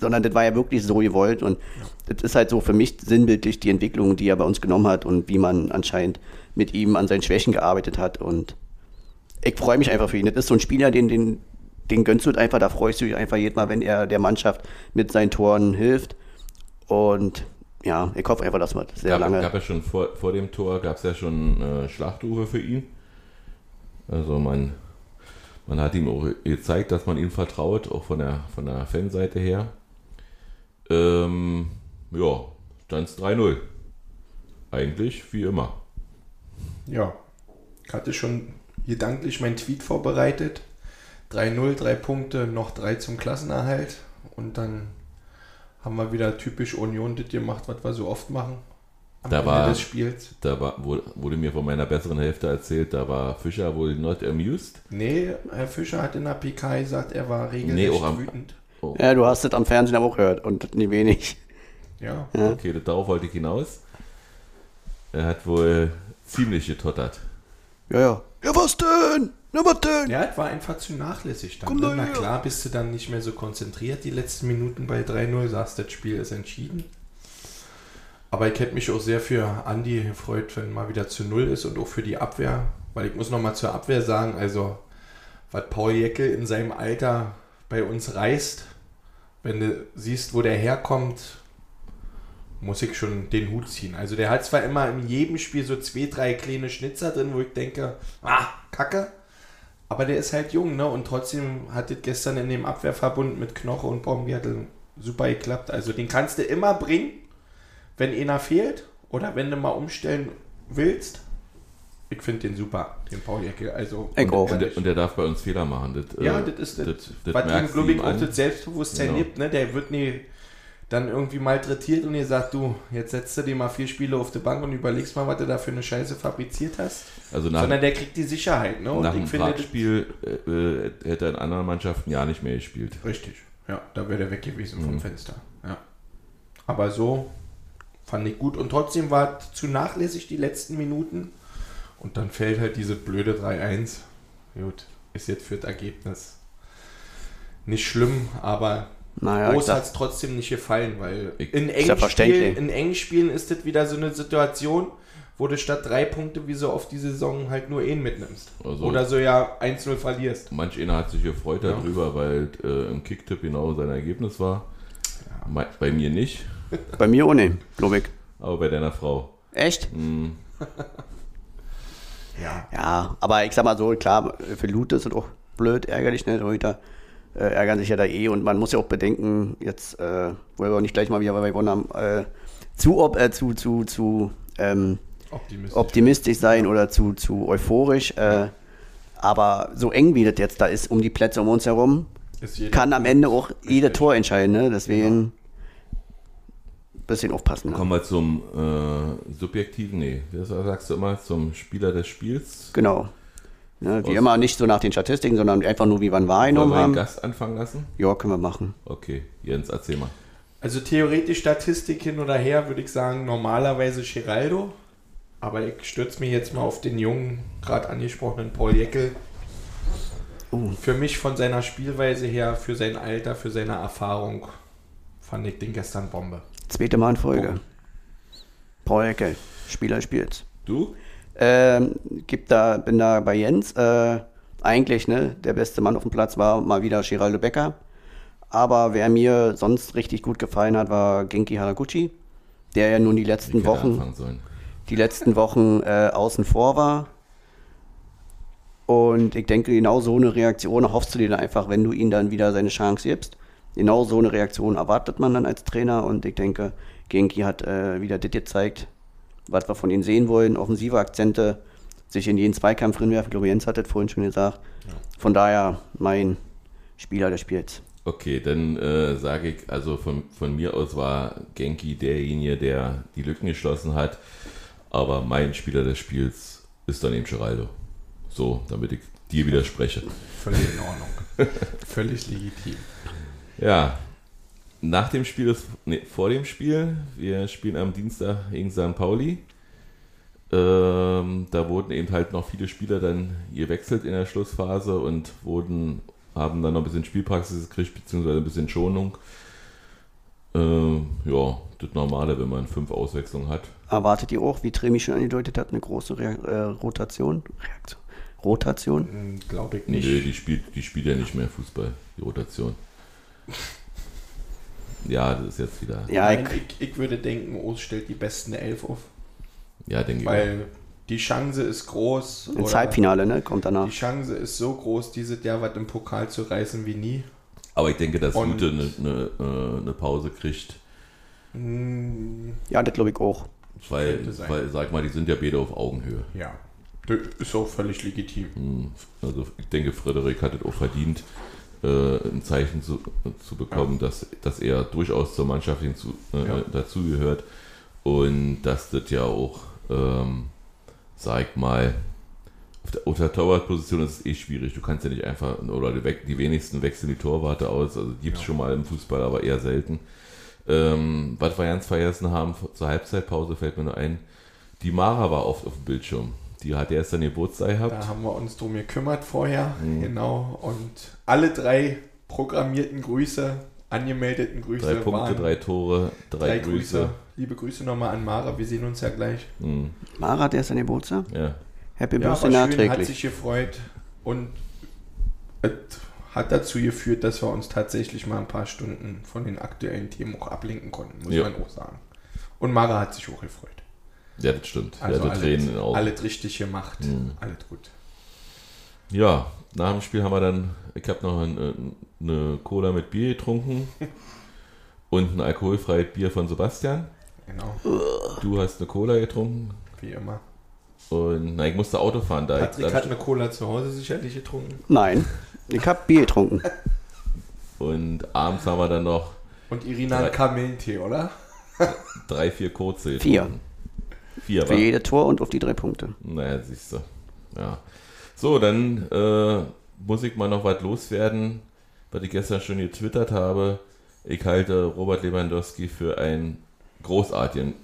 sondern das war ja wirklich so gewollt und das ist halt so für mich sinnbildlich die Entwicklung, die er bei uns genommen hat und wie man anscheinend mit ihm an seinen Schwächen gearbeitet hat und ich freue mich einfach für ihn. Das ist so ein Spieler, den, den, den gönnst du einfach, da freust du dich einfach jedes Mal, wenn er der Mannschaft mit seinen Toren hilft und ja, ich hoffe einfach, dass wir das sehr gab, lange... gab ja schon vor, vor dem Tor, gab es ja schon äh, Schlachtrufe für ihn. Also man, man hat ihm auch gezeigt, dass man ihm vertraut, auch von der, von der Fanseite her. Ähm, ja, stand es 3-0. Eigentlich wie immer. Ja, ich hatte schon gedanklich meinen Tweet vorbereitet. 3-0, drei Punkte, noch drei zum Klassenerhalt. Und dann haben wir wieder typisch Union das gemacht, was wir so oft machen. Am Da Ende war- des Spiels. Da war, wurde, mir von meiner besseren Hälfte erzählt, da war Fischer wohl not amused. Nee, Herr Fischer hat in der PK gesagt, er war regelrecht Nee, auch am- wütend. Oh, Ja, du hast das am Fernsehen aber auch gehört und nie wenig. Ja. okay, darauf wollte ich hinaus. Er hat wohl ziemlich getottert. Ja, ja. Ja, was denn? Na, was denn? Ja, es war einfach zu nachlässig dann. Komm Ne? Na her. klar, bist du dann nicht mehr so konzentriert die letzten Minuten bei 3-0, sagst, das Spiel ist entschieden. Aber ich hätte mich auch sehr für Andi gefreut, wenn mal wieder zu Null ist und auch für die Abwehr. Weil ich muss nochmal zur Abwehr sagen, also was Paul Jeckel in seinem Alter bei uns reißt, wenn du siehst, wo der herkommt, muss ich schon den Hut ziehen. Also der hat zwar immer in jedem Spiel so zwei, drei kleine Schnitzer drin, wo ich denke, ah, kacke. Aber der ist halt jung, ne? Und trotzdem hat es gestern in dem Abwehrverbund mit Knoche und Baumgärtel super geklappt. Also den kannst du immer bringen, wenn einer fehlt oder wenn du mal umstellen willst. Ich finde den super, den Paul Jecke. Also, auch. Und der, und der darf bei uns Fehler machen. Das, ja, äh, das ist das, das, das was ihm, glaube ich, auch das Selbstbewusstsein Genau. gibt. Ne? Der wird nie dann irgendwie malträtiert und ihr sagt, du, jetzt setzt du dir mal vier Spiele auf die Bank und überlegst mal, was du da für eine Scheiße fabriziert hast. Also nach, Sondern der kriegt die Sicherheit. Ne? Und nach dem ich finde, das- Pragspiel äh, äh, hätte er in anderen Mannschaften ja nicht mehr gespielt. Richtig, ja, da wäre der weg gewesen Mhm. vom Fenster. Ja. Aber so fand ich gut und trotzdem war es zu nachlässig die letzten Minuten und dann fällt halt diese blöde 3-1. Gut, ist jetzt für das Ergebnis nicht schlimm, aber Naja, Groß hat es trotzdem nicht gefallen, weil in ja engen. Spielen, in engen Spielen ist das wieder so eine Situation, wo du statt drei Punkte wie so oft die Saison halt nur einen mitnimmst. Also- Oder so ja 1-0 verlierst. Manch einer hat sich gefreut Ja. darüber, weil äh, im Kicktipp genau sein Ergebnis war. Me- Bei mir nicht, bei mir ohne, glaube ich. aber bei deiner Frau. Echt? Hm, Ja. Ja, aber ich sag mal so, klar, für Lute ist es auch blöd, ärgerlich, ne? Torhüter äh, ärgern sich ja da eh und man muss ja auch bedenken, jetzt, äh, wollen wir auch nicht gleich mal wieder bei gewonnen haben, äh, zu, ob, äh, zu, zu, zu ähm, Optimistisch. optimistisch sein oder zu, zu euphorisch. Äh, aber so eng wie das jetzt da ist, um die Plätze um uns herum, kann am Ende auch jeder Richtig. Tor entscheiden. Ne? Deswegen ein bisschen aufpassen. Ne? kommen wir zum äh, subjektiven, nee, das sagst du immer, zum Spieler des Spiels. Genau. Ne, wie Aus- immer nicht so nach den Statistiken, sondern einfach nur, wie wir ihn Wollen wahrgenommen wir den haben. Gast anfangen lassen? Ja, können wir machen. Okay, Jens, erzähl mal. Also theoretisch Statistik hin oder her würde ich sagen, normalerweise Geraldo. Aber ich stürze mich jetzt mal auf den jungen, gerade angesprochenen Paul Jeckel. Oh. Für mich von seiner Spielweise her, für sein Alter, für seine Erfahrung, fand ich den gestern Bombe. Zweite Mal in Folge. Eckel, Spieler spielt. Du? Ähm, gibt da, bin da bei Jens. Äh, eigentlich, ne, der beste Mann auf dem Platz war mal wieder Geraldo Becker. Aber wer mir sonst richtig gut gefallen hat, war Genki Haraguchi, der ja nun die letzten Wochen, die letzten Wochen äh, außen vor war. Und ich denke, genau so eine Reaktion hoffst du dir dann einfach, wenn du ihm dann wieder seine Chance gibst. Genau so eine Reaktion erwartet man dann als Trainer. Und ich denke, Genki hat äh, wieder das gezeigt, was wir von ihm sehen wollen. Offensive Akzente, sich in jeden Zweikampf reinwerfen. Ich glaube, Jens hat das vorhin schon gesagt. Von daher mein Spieler des Spiels. Okay, dann äh, sage ich, also von, von mir aus war Genki derjenige, der die Lücken geschlossen hat. Aber mein Spieler des Spiels ist dann eben Geraldo. So, damit ich dir widerspreche. Völlig in Ordnung. Völlig legitim. Ja, nach dem Spiel ist, nee, vor dem Spiel, wir spielen am Dienstag gegen St. Pauli. Ähm, da wurden eben halt noch viele Spieler dann gewechselt in der Schlussphase und wurden, haben dann noch ein bisschen Spielpraxis gekriegt, beziehungsweise ein bisschen Schonung. Äh, ja, das Normale, wenn man fünf Auswechslungen hat. Erwartet ihr auch, wie Tremi schon angedeutet hat, eine große Rea äh, Rotation? Reaktion? Rotation? Hm, Glaube ich nicht. Nee, die spielt, die spielt ja nicht mehr Fußball, die Rotation. Ja, das ist jetzt wieder. Ja, ich, ich, ich würde denken, Ost stellt die besten Elf auf. Ja, denke ich. auch. Weil die Chance ist groß. ins Halbfinale, ne? Kommt danach. Die Chance ist so groß, diese der was im Pokal zu reißen wie nie. Aber ich denke, dass Ute eine, äh, eine Pause kriegt. Hm, Ja, das glaube ich auch. Weil, weil, sag mal, die sind ja beide auf Augenhöhe. ja. Das ist auch völlig legitim. Hm, Also ich denke, Frederik hat es auch verdient, ein Zeichen zu, zu bekommen, dass, dass er durchaus zur Mannschaft hinzu, äh, Ja. dazugehört. Und dass das ja auch, ähm, sag ich mal, auf der, auf der Torwartposition ist es eh schwierig. Du kannst ja nicht einfach, oder die, die wenigsten wechseln die Torwarte aus. Also gibt es Ja. schon mal im Fußball, aber eher selten. Ähm, was wir ganz vergessen haben, zur Halbzeitpause fällt mir nur ein, die Mara war oft auf dem Bildschirm. Die hat erst dann Geburtstag gehabt. Da haben wir uns drum gekümmert vorher. Mhm. Genau. Und alle drei programmierten Grüße, angemeldeten Grüße Drei Punkte, waren drei Tore, drei, drei Grüße. Grüße. Liebe Grüße nochmal an Mara. Wir sehen uns ja gleich. Mhm. Mara, der ist an Geburtstag. Ja. Happy Ja, Birthday schön, hat nachträglich. sich gefreut und es hat dazu geführt, dass wir uns tatsächlich mal ein paar Stunden von den aktuellen Themen auch ablenken konnten, muss Ja. man auch sagen. Und Mara hat sich auch gefreut. Ja, das stimmt. Also hatte Tränen in den Augen. alles richtig gemacht, Mhm. alles gut. Ja, nach dem Spiel haben wir dann, ich habe noch eine, eine Cola mit Bier getrunken und ein alkoholfreies Bier von Sebastian. Genau, Du hast eine Cola getrunken wie immer. und na, ich musste Auto fahren. Da Patrick ich, hat eine Cola zu Hause sicherlich getrunken. Nein, ich habe Bier getrunken. und abends haben wir dann noch Und Irina Drei. einen Kamillentee, oder? drei, vier kurze Vier. getrunken. Vier, Für war. jede Tor und auf die drei Punkte. Naja, siehst du. Ja. So, dann äh, muss ich mal noch was loswerden, was ich gestern schon getwittert habe. Ich halte Robert Lewandowski für einen großartigen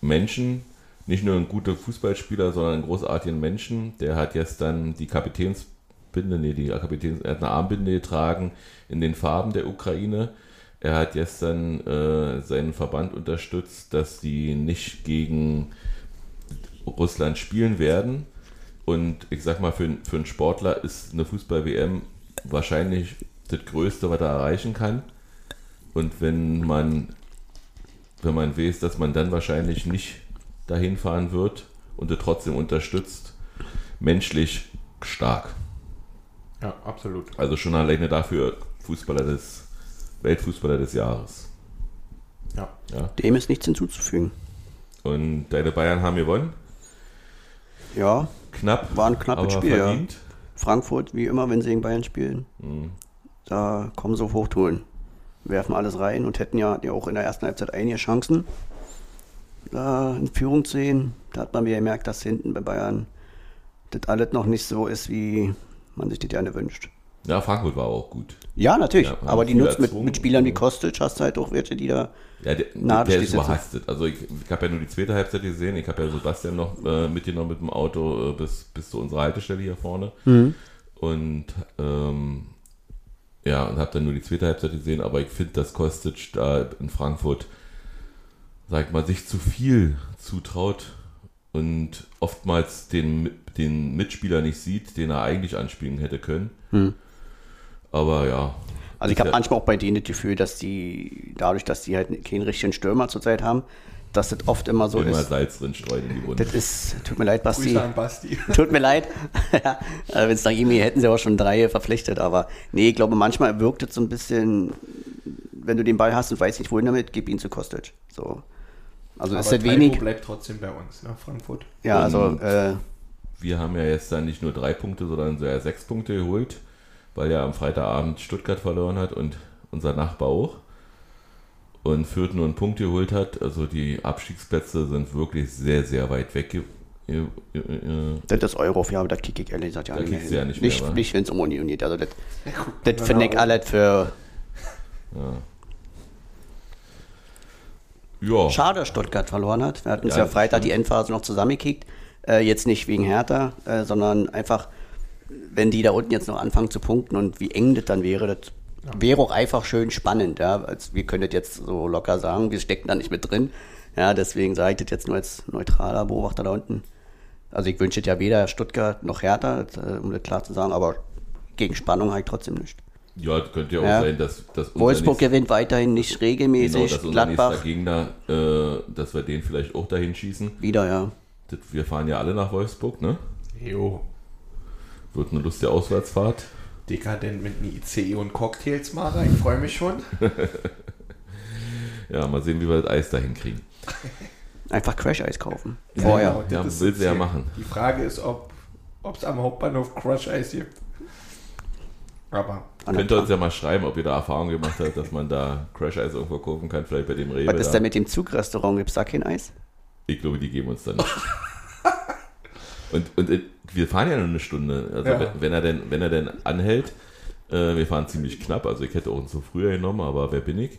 Menschen. Nicht nur ein guter Fußballspieler, sondern einen großartigen Menschen. Der hat gestern die Kapitänsbinde, nee, die Kapitäns, er hat eine Armbinde getragen in den Farben der Ukraine. Er hat gestern äh, seinen Verband unterstützt, dass die nicht gegen Russland spielen werden. Und ich sag mal, für, für einen Sportler ist eine Fußball-WM wahrscheinlich das Größte, was er erreichen kann. Und wenn man, wenn man weiß, dass man dann wahrscheinlich nicht dahin fahren wird und er trotzdem unterstützt, menschlich stark. Ja, absolut. Also schon alleine dafür Fußballer des Weltfußballer des Jahres. Ja. Ja. Dem ist nichts hinzuzufügen. Und deine Bayern haben gewonnen. Ja, Knapp. War ein knappes Spiel, ja. Frankfurt, wie immer, wenn sie gegen Bayern spielen, Mhm. da kommen sie auf Hochtouren. Werfen alles rein und hätten ja, ja auch in der ersten Halbzeit einige Chancen, da in Führung zu gehen. Da hat man wieder gemerkt, dass hinten bei Bayern das alles noch nicht so ist, wie man sich das gerne wünscht. Ja, Frankfurt war auch gut. Ja, natürlich. Ja, aber die nutzt mit, mit Spielern wie Kostic hast du halt auch welche, die da. Ja, der, Na, der ist überhastet. Also ich, ich habe ja nur die zweite Halbzeit gesehen. Ich habe ja Sebastian noch äh, mitgenommen mit dem Auto äh, bis, bis zu unserer Haltestelle hier vorne. Und ähm, ja, und habe dann nur die zweite Halbzeit gesehen. Aber ich finde, dass Kostic da in Frankfurt, sag mal, sich zu viel zutraut und oftmals den, den Mitspieler nicht sieht, den er eigentlich anspielen hätte können. Aber ja. Also ich habe ja- manchmal auch bei denen das Gefühl, dass die, dadurch, dass die halt keinen richtigen Stürmer zurzeit haben, dass das oft immer so immer ist. Salz drin streuen in die Wunde. Das ist, tut mir leid, Basti. Grüße an Basti. Tut mir leid. ja, wenn es nach ihm hätten sie auch schon drei verpflichtet. Aber nee, ich glaube, manchmal wirkt es so ein bisschen, wenn du den Ball hast und weißt nicht, wohin damit, gib ihn zu Kostic. So. Also Aber ist das Taibo wenig. bleibt trotzdem bei uns, ne? Frankfurt. Ja, also Und- äh, wir haben ja jetzt dann nicht nur drei Punkte, sondern sogar sechs Punkte geholt. Weil er am Freitagabend Stuttgart verloren hat und unser Nachbar auch. Und Fürth nur einen Punkt geholt hat. Also die Abstiegsplätze sind wirklich sehr, sehr weit weg. ge- Das ist Euro, ja, aber das kicke ich ehrlich gesagt ja Da nicht mehr. ja hin. nicht mehr, nicht, nicht wenn es um Union geht. Also das, das finde ich alles für Ja, schade, dass Stuttgart verloren hat. Wir hatten uns Ja, ja, Freitag stimmt. die Endphase noch zusammengekickt. Äh, jetzt nicht wegen Hertha, äh, sondern einfach, wenn die da unten jetzt noch anfangen zu punkten und wie eng das dann wäre, das wäre auch einfach schön spannend. Ja? Also wir können das jetzt so locker sagen, wir stecken da nicht mit drin. Ja, deswegen sage ich das jetzt nur als neutraler Beobachter da unten. Also ich wünsche es ja weder Stuttgart noch Hertha, das, äh, um das klar zu sagen, aber gegen Spannung habe ich trotzdem nicht. ja könnte ja auch Ja. sein, dass, dass unser Wolfsburg gewinnt weiterhin nicht genau, regelmäßig. dass unser Gladbach nächster Gegner, äh, dass wir den vielleicht auch dahin schießen. wieder, ja. Das, wir fahren ja alle nach Wolfsburg, ne? Jo. Wird eine lustige Auswärtsfahrt. Dekadent mit einem ICE und Cocktails, Mara. Ich freue mich schon. Ja, mal sehen, wie wir das Eis dahin kriegen. Einfach Crash-Eis kaufen. Genau, Vorher. Ja, das ist will sie ja machen. Die Frage ist, ob es am Hauptbahnhof Crush Eis gibt. Aber Könnt ihr uns ja mal schreiben, ob ihr da Erfahrung gemacht habt, dass man da Crash Eis irgendwo kaufen kann, vielleicht bei dem Rewe. Was ist da. denn mit dem Zugrestaurant? Gibt es da kein Eis? Ich glaube, die geben uns dann nicht. und, und äh, wir fahren ja nur eine Stunde. Also Ja. wenn, er denn, wenn er denn anhält, äh, wir fahren ziemlich knapp. Also ich hätte auch so früher genommen, aber wer bin ich?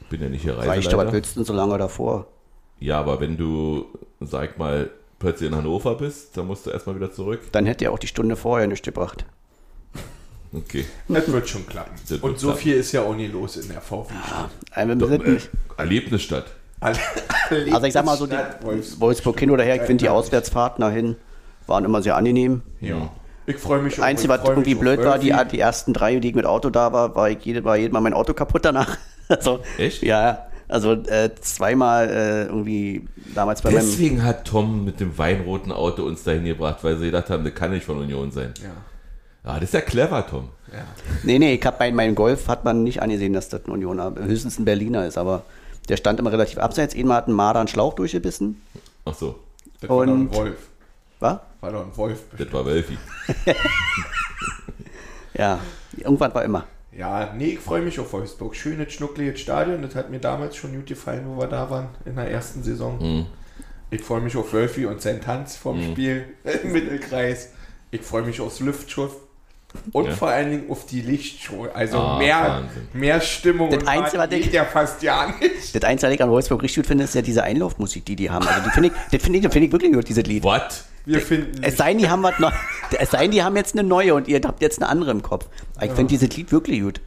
Ich bin ja nicht hier Reicht aber, was willst du denn so lange davor? Ja, aber wenn du, sag mal, plötzlich in Hannover bist, dann musst du erstmal wieder zurück. Dann hätte er auch die Stunde vorher nichts gebracht. Okay. das wird schon klappen. Das wird Und so klappen. viel ist ja auch nie los in der VW. Also, wir sind nicht- Erlebnisstadt. also ich sag mal so, die Wolfsburg. Wolfsburg hin oder her, ich finde die Auswärtsfahrten dahin waren immer sehr angenehm. Ja. Ich freue mich Das Einzige, was irgendwie blöd war, die, die ersten drei, die ich mit Auto da war, war, ich jede, war jedes Mal mein Auto kaputt danach. Also, Echt? Ja, also äh, zweimal äh, irgendwie damals bei meinem... Deswegen hat Tom mit dem weinroten Auto uns dahin gebracht, weil sie gedacht haben, das kann nicht von Union sein. Ja. Ah, das ist ja clever, Tom. Ja. Nee, nee, ich hab bei meinem Golf hat man nicht angesehen, dass das ein Unioner, höchstens ein Berliner ist, aber der stand immer relativ abseits. Einmal hat ein Marder einen Schlauch durchgebissen. Ach so, Das war doch ein Und- Wolf. Was? War doch ein Wolf. das war Wölfi. Ja, irgendwann war immer. Ja, nee, ich freue mich auf Wolfsburg. Schönes, schnuckliges Stadion. Das hat mir damals schon gut gefallen, wo wir da waren in der ersten Saison. Mhm. Ich freue mich auf Wölfi und seinen Tanz vom Spiel im Mittelkreis. Ich freue mich aufs Luftschuss. Und Ja. vor allen Dingen auf die Lichtshow. Also Ah, mehr, Wahnsinn. mehr Stimmung Das und Einzige, was ich- geht ja fast ja nicht. Das Einzige, was ich an Wolfsburg richtig gut finde, ist ja diese Einlaufmusik, die die haben. Also die finde ich, das finde ich, das finde ich wirklich gut, dieses Lied. What? Wir finden Es sei denn, die haben was neu, es sei denn, die haben jetzt eine neue und ihr habt jetzt eine andere im Kopf. Aber ich finde dieses Lied wirklich gut.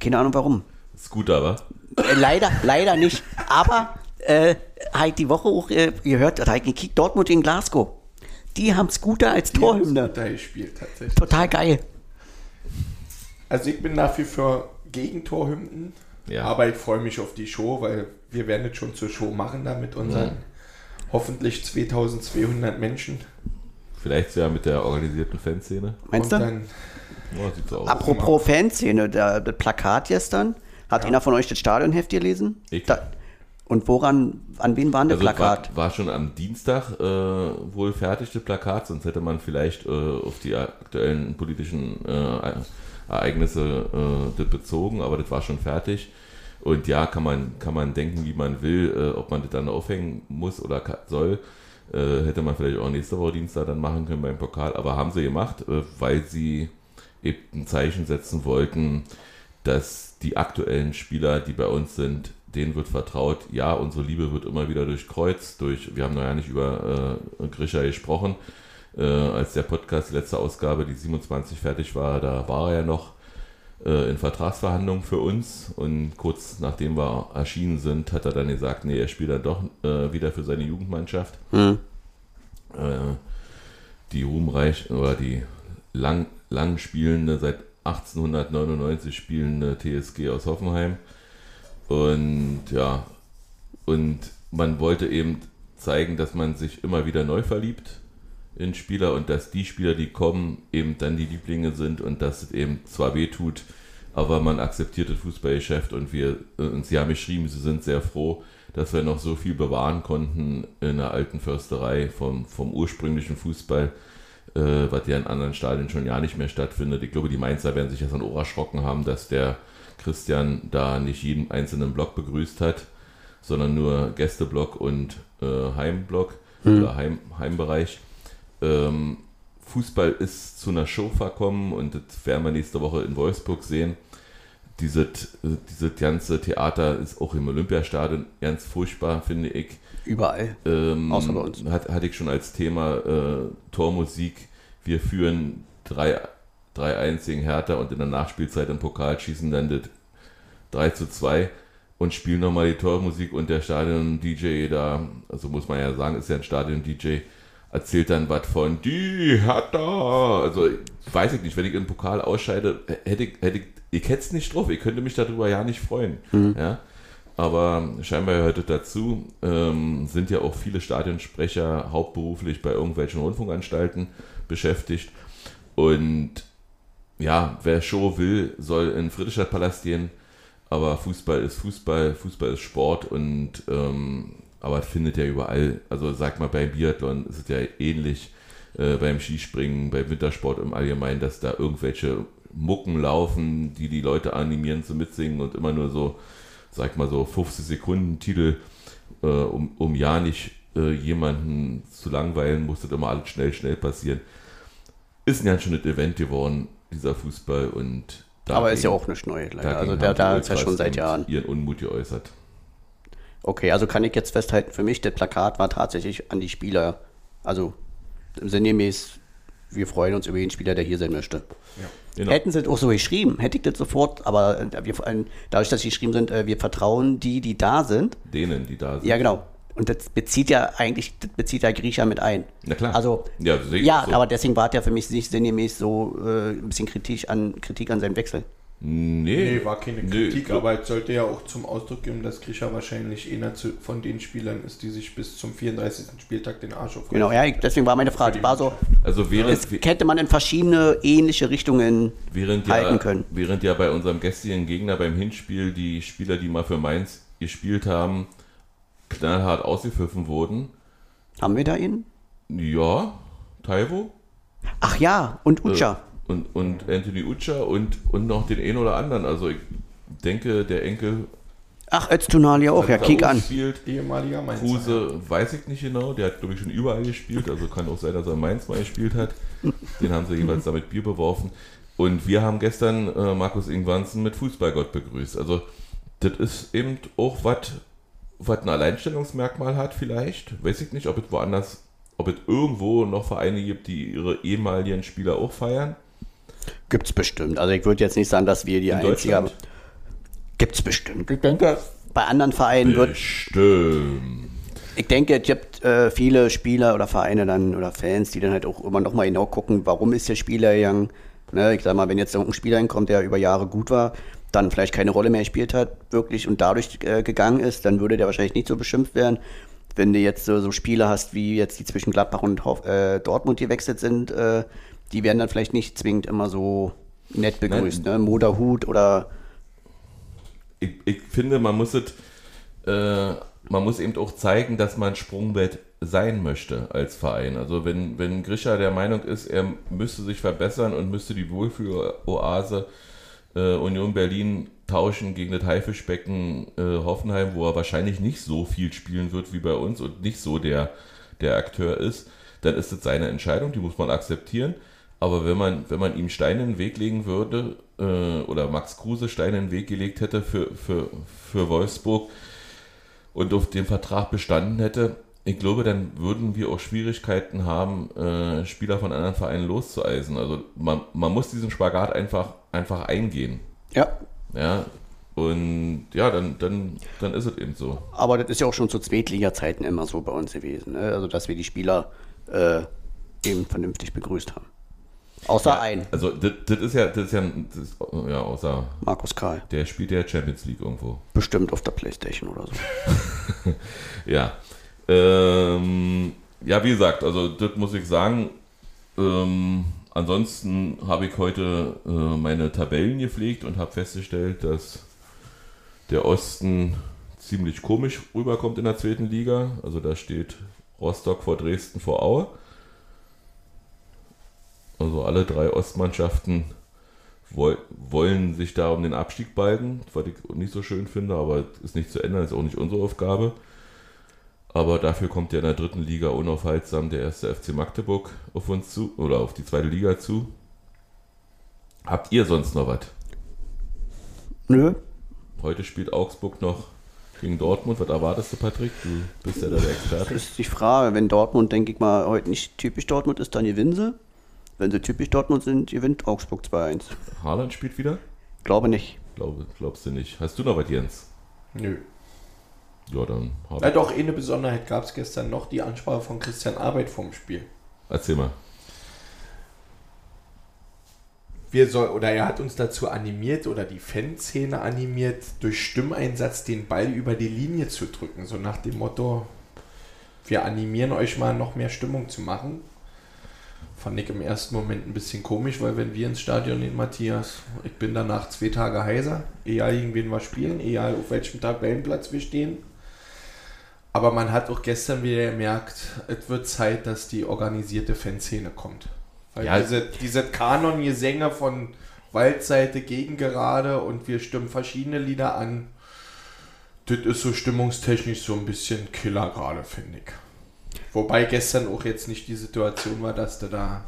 Keine Ahnung warum. Scooter, wa? Äh, leider, leider nicht. Aber äh, halt die Woche auch äh, gehört, da hab ich gekickt, Dortmund in Glasgow. Die haben Scooter als Torhymne. da gespielt tatsächlich. Total geil. Also ich bin nach wie vor gegen Torhymnen, Ja. aber ich freue mich auf die Show, weil wir werden es schon zur Show machen da mit unseren hoffentlich 2200 Menschen. Vielleicht ja mit der organisierten Fanszene. Meinst du? dann Oh. Apropos Fanszene, der, das Plakat gestern, hat einer von euch das Stadionheft gelesen? Ich. Da, und woran, an wen war das Also Plakat? war, war schon am Dienstag äh, wohl fertig, das Plakat, sonst hätte man vielleicht äh, auf die aktuellen politischen äh, Ereignisse äh, das bezogen, aber das war schon fertig. Und ja, kann man, kann man denken, wie man will, äh, ob man das dann aufhängen muss oder soll. Äh, hätte man vielleicht auch nächste Woche Dienstag dann machen können beim Pokal, aber haben sie gemacht, äh, weil sie eben ein Zeichen setzen wollten, dass die aktuellen Spieler, die bei uns sind, denen wird vertraut, ja, unsere Liebe wird immer wieder durchkreuzt, durch, wir haben noch ja nicht über äh, Grisha gesprochen, äh, als der Podcast, die letzte Ausgabe, die 27 fertig war, da war er ja noch in Vertragsverhandlungen für uns und kurz nachdem wir erschienen sind, hat er dann gesagt, nee, er spielt dann doch äh, wieder für seine Jugendmannschaft. Hm. Äh, die ruhmreich oder die lang, lang spielende, seit 1899 spielende TSG aus Hoffenheim. Und ja, und man wollte eben zeigen, dass man sich immer wieder neu verliebt in Spieler und dass die Spieler, die kommen, eben dann die Lieblinge sind und dass es eben zwar weh tut, aber man akzeptiert das Fußballgeschäft und wir, und sie haben geschrieben, sie sind sehr froh, dass wir noch so viel bewahren konnten in der alten Försterei vom, vom ursprünglichen Fußball, äh, was ja in anderen Stadien schon ja nicht mehr stattfindet. Ich glaube, die Mainzer werden sich so ein Ohr erschrocken haben, dass der Christian da nicht jeden einzelnen Block begrüßt hat, sondern nur Gästeblock und äh, Heimblock Hm. oder Heim, Heimbereich. Ähm, Fußball ist zu einer Show verkommen und das werden wir nächste Woche in Wolfsburg sehen. Dieses, dieses ganze Theater ist auch im Olympiastadion ganz furchtbar, finde ich. Überall. Ähm, Außer bei uns. Hat, hatte ich schon als Thema äh, Tormusik. Wir führen 3-1 gegen Hertha und in der Nachspielzeit im Pokal schießen dann das 3 zu 2 und spielen nochmal die Tormusik und der Stadion-DJ da, also muss man ja sagen, ist ja ein Stadion-DJ, erzählt dann was von die Hertha. Also weiß ich nicht, wenn ich im Pokal ausscheide, hätte ich, hätte ich, ich hätte es nicht drauf, ich könnte mich darüber ja nicht freuen. Ja? Aber scheinbar gehört es dazu. Ähm, sind ja auch viele Stadionsprecher hauptberuflich bei irgendwelchen Rundfunkanstalten beschäftigt. Und ja, wer Show will, soll in Friedrichstadtpalast gehen. Aber Fußball ist Fußball, Fußball ist Sport und ähm, aber es findet ja überall, also sag mal beim Biathlon ist es ja ähnlich, äh, beim Skispringen, beim Wintersport im Allgemeinen, dass da irgendwelche Mucken laufen, die die Leute animieren zu mitsingen und immer nur so, sag mal so 50 Sekunden Titel, äh, um, um ja nicht äh, jemanden zu langweilen, muss das immer alles schnell, schnell passieren. Ist ein ganz schönes Event geworden, dieser Fußball und Aber ist ja dagegen- auch nicht neu. leider. dagegen Also der da ist ja schon seit Jahren. ihren Unmut geäußert. Okay, also kann ich jetzt festhalten, für mich, das Plakat war tatsächlich an die Spieler, also sinngemäß, wir freuen uns über jeden Spieler, der hier sein möchte. Genau. Hätten sie es auch so geschrieben, hätte ich das sofort, aber äh, wir, allem dadurch, dass sie geschrieben sind, äh, wir vertrauen die, die da sind. Denen, die da sind. Ja, genau. Und das bezieht ja eigentlich, das bezieht ja Griecher mit ein. Na klar. Also, Ja, ja so. aber deswegen war es ja für mich nicht sinngemäß so äh, ein bisschen Kritik an, Kritik an seinem Wechsel. Nee, Nee, war keine Nee, Kritik, so- aber es sollte ja auch zum Ausdruck geben, dass Grisha wahrscheinlich einer zu, von den Spielern ist, die sich bis zum 34. Spieltag den Arsch aufreißen. Genau, ja, ich, deswegen war meine Frage, war so, Also während, das hätte man in verschiedene ähnliche Richtungen während, halten ja, können. während ja bei unserem gestrigen Gegner beim Hinspiel die Spieler, die mal für Mainz gespielt haben, knallhart ausgepfiffen wurden. Haben wir da ihn? Ja, Taiwo Ach ja, und äh, Ucha. Und, und Anthony Ucha und, und noch den einen oder anderen. Also ich denke, der Enkel Ach, Öztunali auch, ja, kick an. gespielt. Ehemaliger Mainzer. Kruse weiß ich nicht genau, der hat glaube ich schon überall gespielt, also kann auch sein, dass er in Mainz mal gespielt hat. Den haben sie jeweils damit Bier beworfen. Und wir haben gestern äh, Markus Ingwansen mit Fußballgott begrüßt. Also das ist eben auch was, was ein Alleinstellungsmerkmal hat vielleicht. Weiß ich nicht, ob es woanders, ob es irgendwo noch Vereine gibt, die ihre ehemaligen Spieler auch feiern. Gibt's bestimmt. Also ich würde jetzt nicht sagen, dass wir die In einzige. Deutschland? Gibt's bestimmt. Ich denke, bei anderen Vereinen wird. Bestimmt. Ich denke, es gibt äh, viele Spieler oder Vereine dann oder Fans, die dann halt auch immer noch mal genau gucken, warum ist der Spieler gegangen. Ne, ich sag mal, wenn jetzt irgendein Spieler hinkommt, der über Jahre gut war, dann vielleicht keine Rolle mehr gespielt hat, wirklich und dadurch äh, gegangen ist, dann würde der wahrscheinlich nicht so beschimpft werden. Wenn du jetzt so, so Spieler hast, wie jetzt die zwischen Gladbach und äh, Dortmund gewechselt sind, äh, die werden dann vielleicht nicht zwingend immer so nett begrüßt. Ne? Moderhut oder ich, ich finde, man muss es, äh, man muss eben auch zeigen, dass man Sprungbrett sein möchte als Verein. Also wenn, wenn Grisha der Meinung ist, er müsste sich verbessern und müsste die Wohlfühloase äh, Union Berlin tauschen gegen das Haifischbecken äh, Hoffenheim, wo er wahrscheinlich nicht so viel spielen wird wie bei uns und nicht so der, der Akteur ist, dann ist das seine Entscheidung, die muss man akzeptieren. Aber wenn man, wenn man ihm Steine in den Weg legen würde, äh, oder Max Kruse Steine in den Weg gelegt hätte für, für, für Wolfsburg und auf den Vertrag bestanden hätte, ich glaube, dann würden wir auch Schwierigkeiten haben, äh, Spieler von anderen Vereinen loszueisen. Also man, man muss diesen Spagat einfach, einfach eingehen. ja, Ja. Und ja, dann, dann, dann ist es eben so. Aber das ist ja auch schon zu Zweitliga-Zeiten immer so bei uns gewesen. Ne? Also, dass wir die Spieler äh, eben vernünftig begrüßt haben. Außer ein, Also das, das ist ja, das ist ja, das ist, ja, außer Markus Karl. der spielt ja Champions League irgendwo. Bestimmt auf der Playstation oder so. Ja. Ähm, ja, wie gesagt, also das muss ich sagen. Ähm, ansonsten habe ich heute äh, meine Tabellen gepflegt und habe festgestellt, dass der Osten ziemlich komisch rüberkommt in der zweiten Liga. Also da steht Rostock vor Dresden vor Aue. Also alle drei Ostmannschaften woll wollen sich da um den Abstieg balgen, was ich nicht so schön finde, aber ist nicht zu ändern, ist auch nicht unsere Aufgabe. Aber dafür kommt ja in der dritten Liga unaufhaltsam der erste FC Magdeburg auf uns zu oder auf die zweite Liga zu. Habt ihr sonst noch was? Nö. Heute spielt Augsburg noch gegen Dortmund. Was erwartest du, Patrick? Du bist ja der Experte. Das ist die Frage. Wenn Dortmund, denke ich mal, heute nicht typisch Dortmund ist, dann gewinnen sie. Wenn sie typisch Dortmund sind, gewinnt Augsburg 2-1. Haaland spielt wieder? Glaube nicht. Glaube, glaubst du nicht. Hast du noch was, Jens? Nö. Ja, dann hab Na doch, eine Besonderheit gab es gestern noch, die Ansprache von Christian Arbeit vom Spiel. Erzähl mal. Wir soll, oder er hat uns dazu animiert oder die Fanszene animiert, durch Stimmeinsatz den Ball über die Linie zu drücken. So nach dem Motto, wir animieren euch mal noch mehr Stimmung zu machen. Fand ich im ersten Moment ein bisschen komisch, weil wenn wir ins Stadion gehen, Matthias, ich bin danach zwei Tage heiser, egal gegen wen wir spielen, egal auf welchem Tabellenplatz wir stehen. Aber man hat auch gestern wieder gemerkt, es wird Zeit, dass die organisierte Fanszene kommt. Weil Ja. diese, diese Kanon-Gesänge von Waldseite gegen gerade und wir stimmen verschiedene Lieder an, das ist so stimmungstechnisch so ein bisschen Killer gerade, finde ich. Wobei gestern auch jetzt nicht die Situation war, dass du da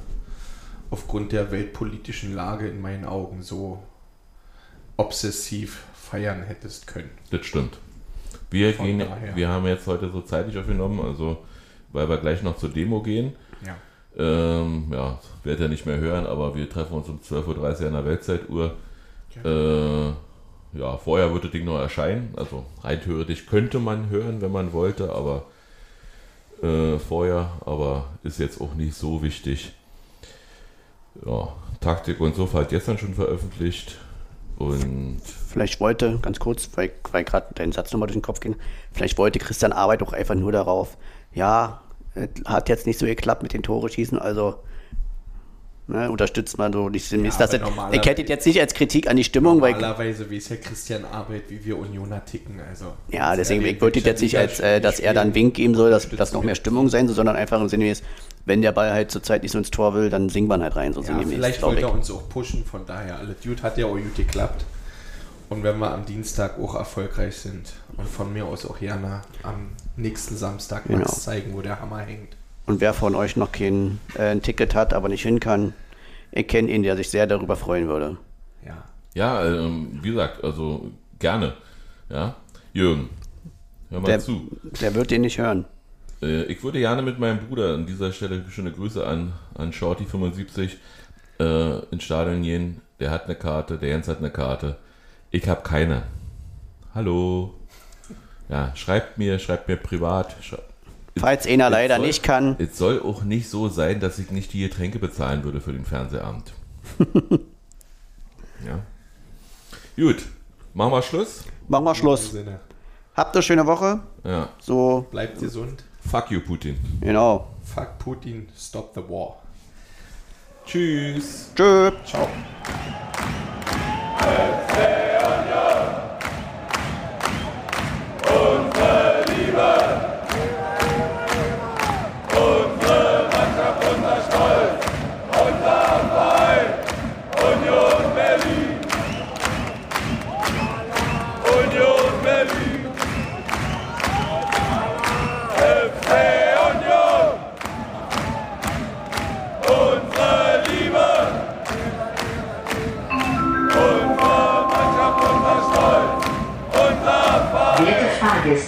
aufgrund der weltpolitischen Lage in meinen Augen so obsessiv feiern hättest können. Das stimmt. Wir, Von gehen, daher. wir haben jetzt heute so zeitig aufgenommen, also weil wir gleich noch zur Demo gehen. Ja. Ähm, ja, werdet ihr nicht mehr hören, aber wir treffen uns um 12.30 Uhr an der Weltzeituhr. Äh, ja, vorher wird das Ding noch erscheinen. Also rein theoretisch könnte man hören, wenn man wollte, aber äh, vorher, aber ist jetzt auch nicht so wichtig. Ja, Taktik und so hat gestern schon veröffentlicht. Und Vielleicht wollte, ganz kurz, weil, weil gerade dein Satz nochmal durch den Kopf ging, vielleicht wollte Christian Arbeit auch einfach nur darauf, ja, hat jetzt nicht so geklappt mit den Tore schießen, also ne, unterstützt man so nicht sinnmäßig. Ja, das, aber ich normalerweise- hätte jetzt nicht als Kritik an die Stimmung, weil Normalerweise weiß ja Christian Arbeit, wie wir Unioner ticken. Also, Ja, deswegen ich wollte jetzt nicht, als äh, dass er dann Wink geben soll, dass, dass noch mehr Stimmung sein soll, sondern einfach im Sinne ist, wenn der Ball halt zurzeit nicht so ins Tor will, dann singt man halt rein, so Ja, vielleicht wollte ich. er uns auch pushen, von daher alles gut, hat ja auch gut geklappt. Und wenn wir am Dienstag auch erfolgreich sind und von mir aus auch gerne am nächsten Samstag mal Genau. zeigen, wo der Hammer hängt. Und wer von euch noch kein äh, ein Ticket hat, aber nicht hin kann, ich kenne ihn, der sich sehr darüber freuen würde. Ja. ja, ähm, wie gesagt, also gerne. Ja, Jürgen, hör mal Der, zu. der wird den nicht hören. Äh, ich würde gerne mit meinem Bruder an dieser Stelle schöne Grüße an, an Shorty75 äh, ins Stadion gehen. Der hat eine Karte, der Jens hat eine Karte. Ich habe keine. Hallo. Ja, schreibt mir, schreibt mir privat. Schrei Falls einer leider soll- nicht kann, Es soll auch nicht so sein, dass ich nicht die Getränke bezahlen würde für den Fernsehabend. ja. Gut, machen wir Schluss. machen wir Schluss. Habt eine schöne Woche. Ja. So, Bleibt gesund. Fuck you, Putin. genau. Fuck Putin, stop the war. Tschüss. Tschö. Ciao.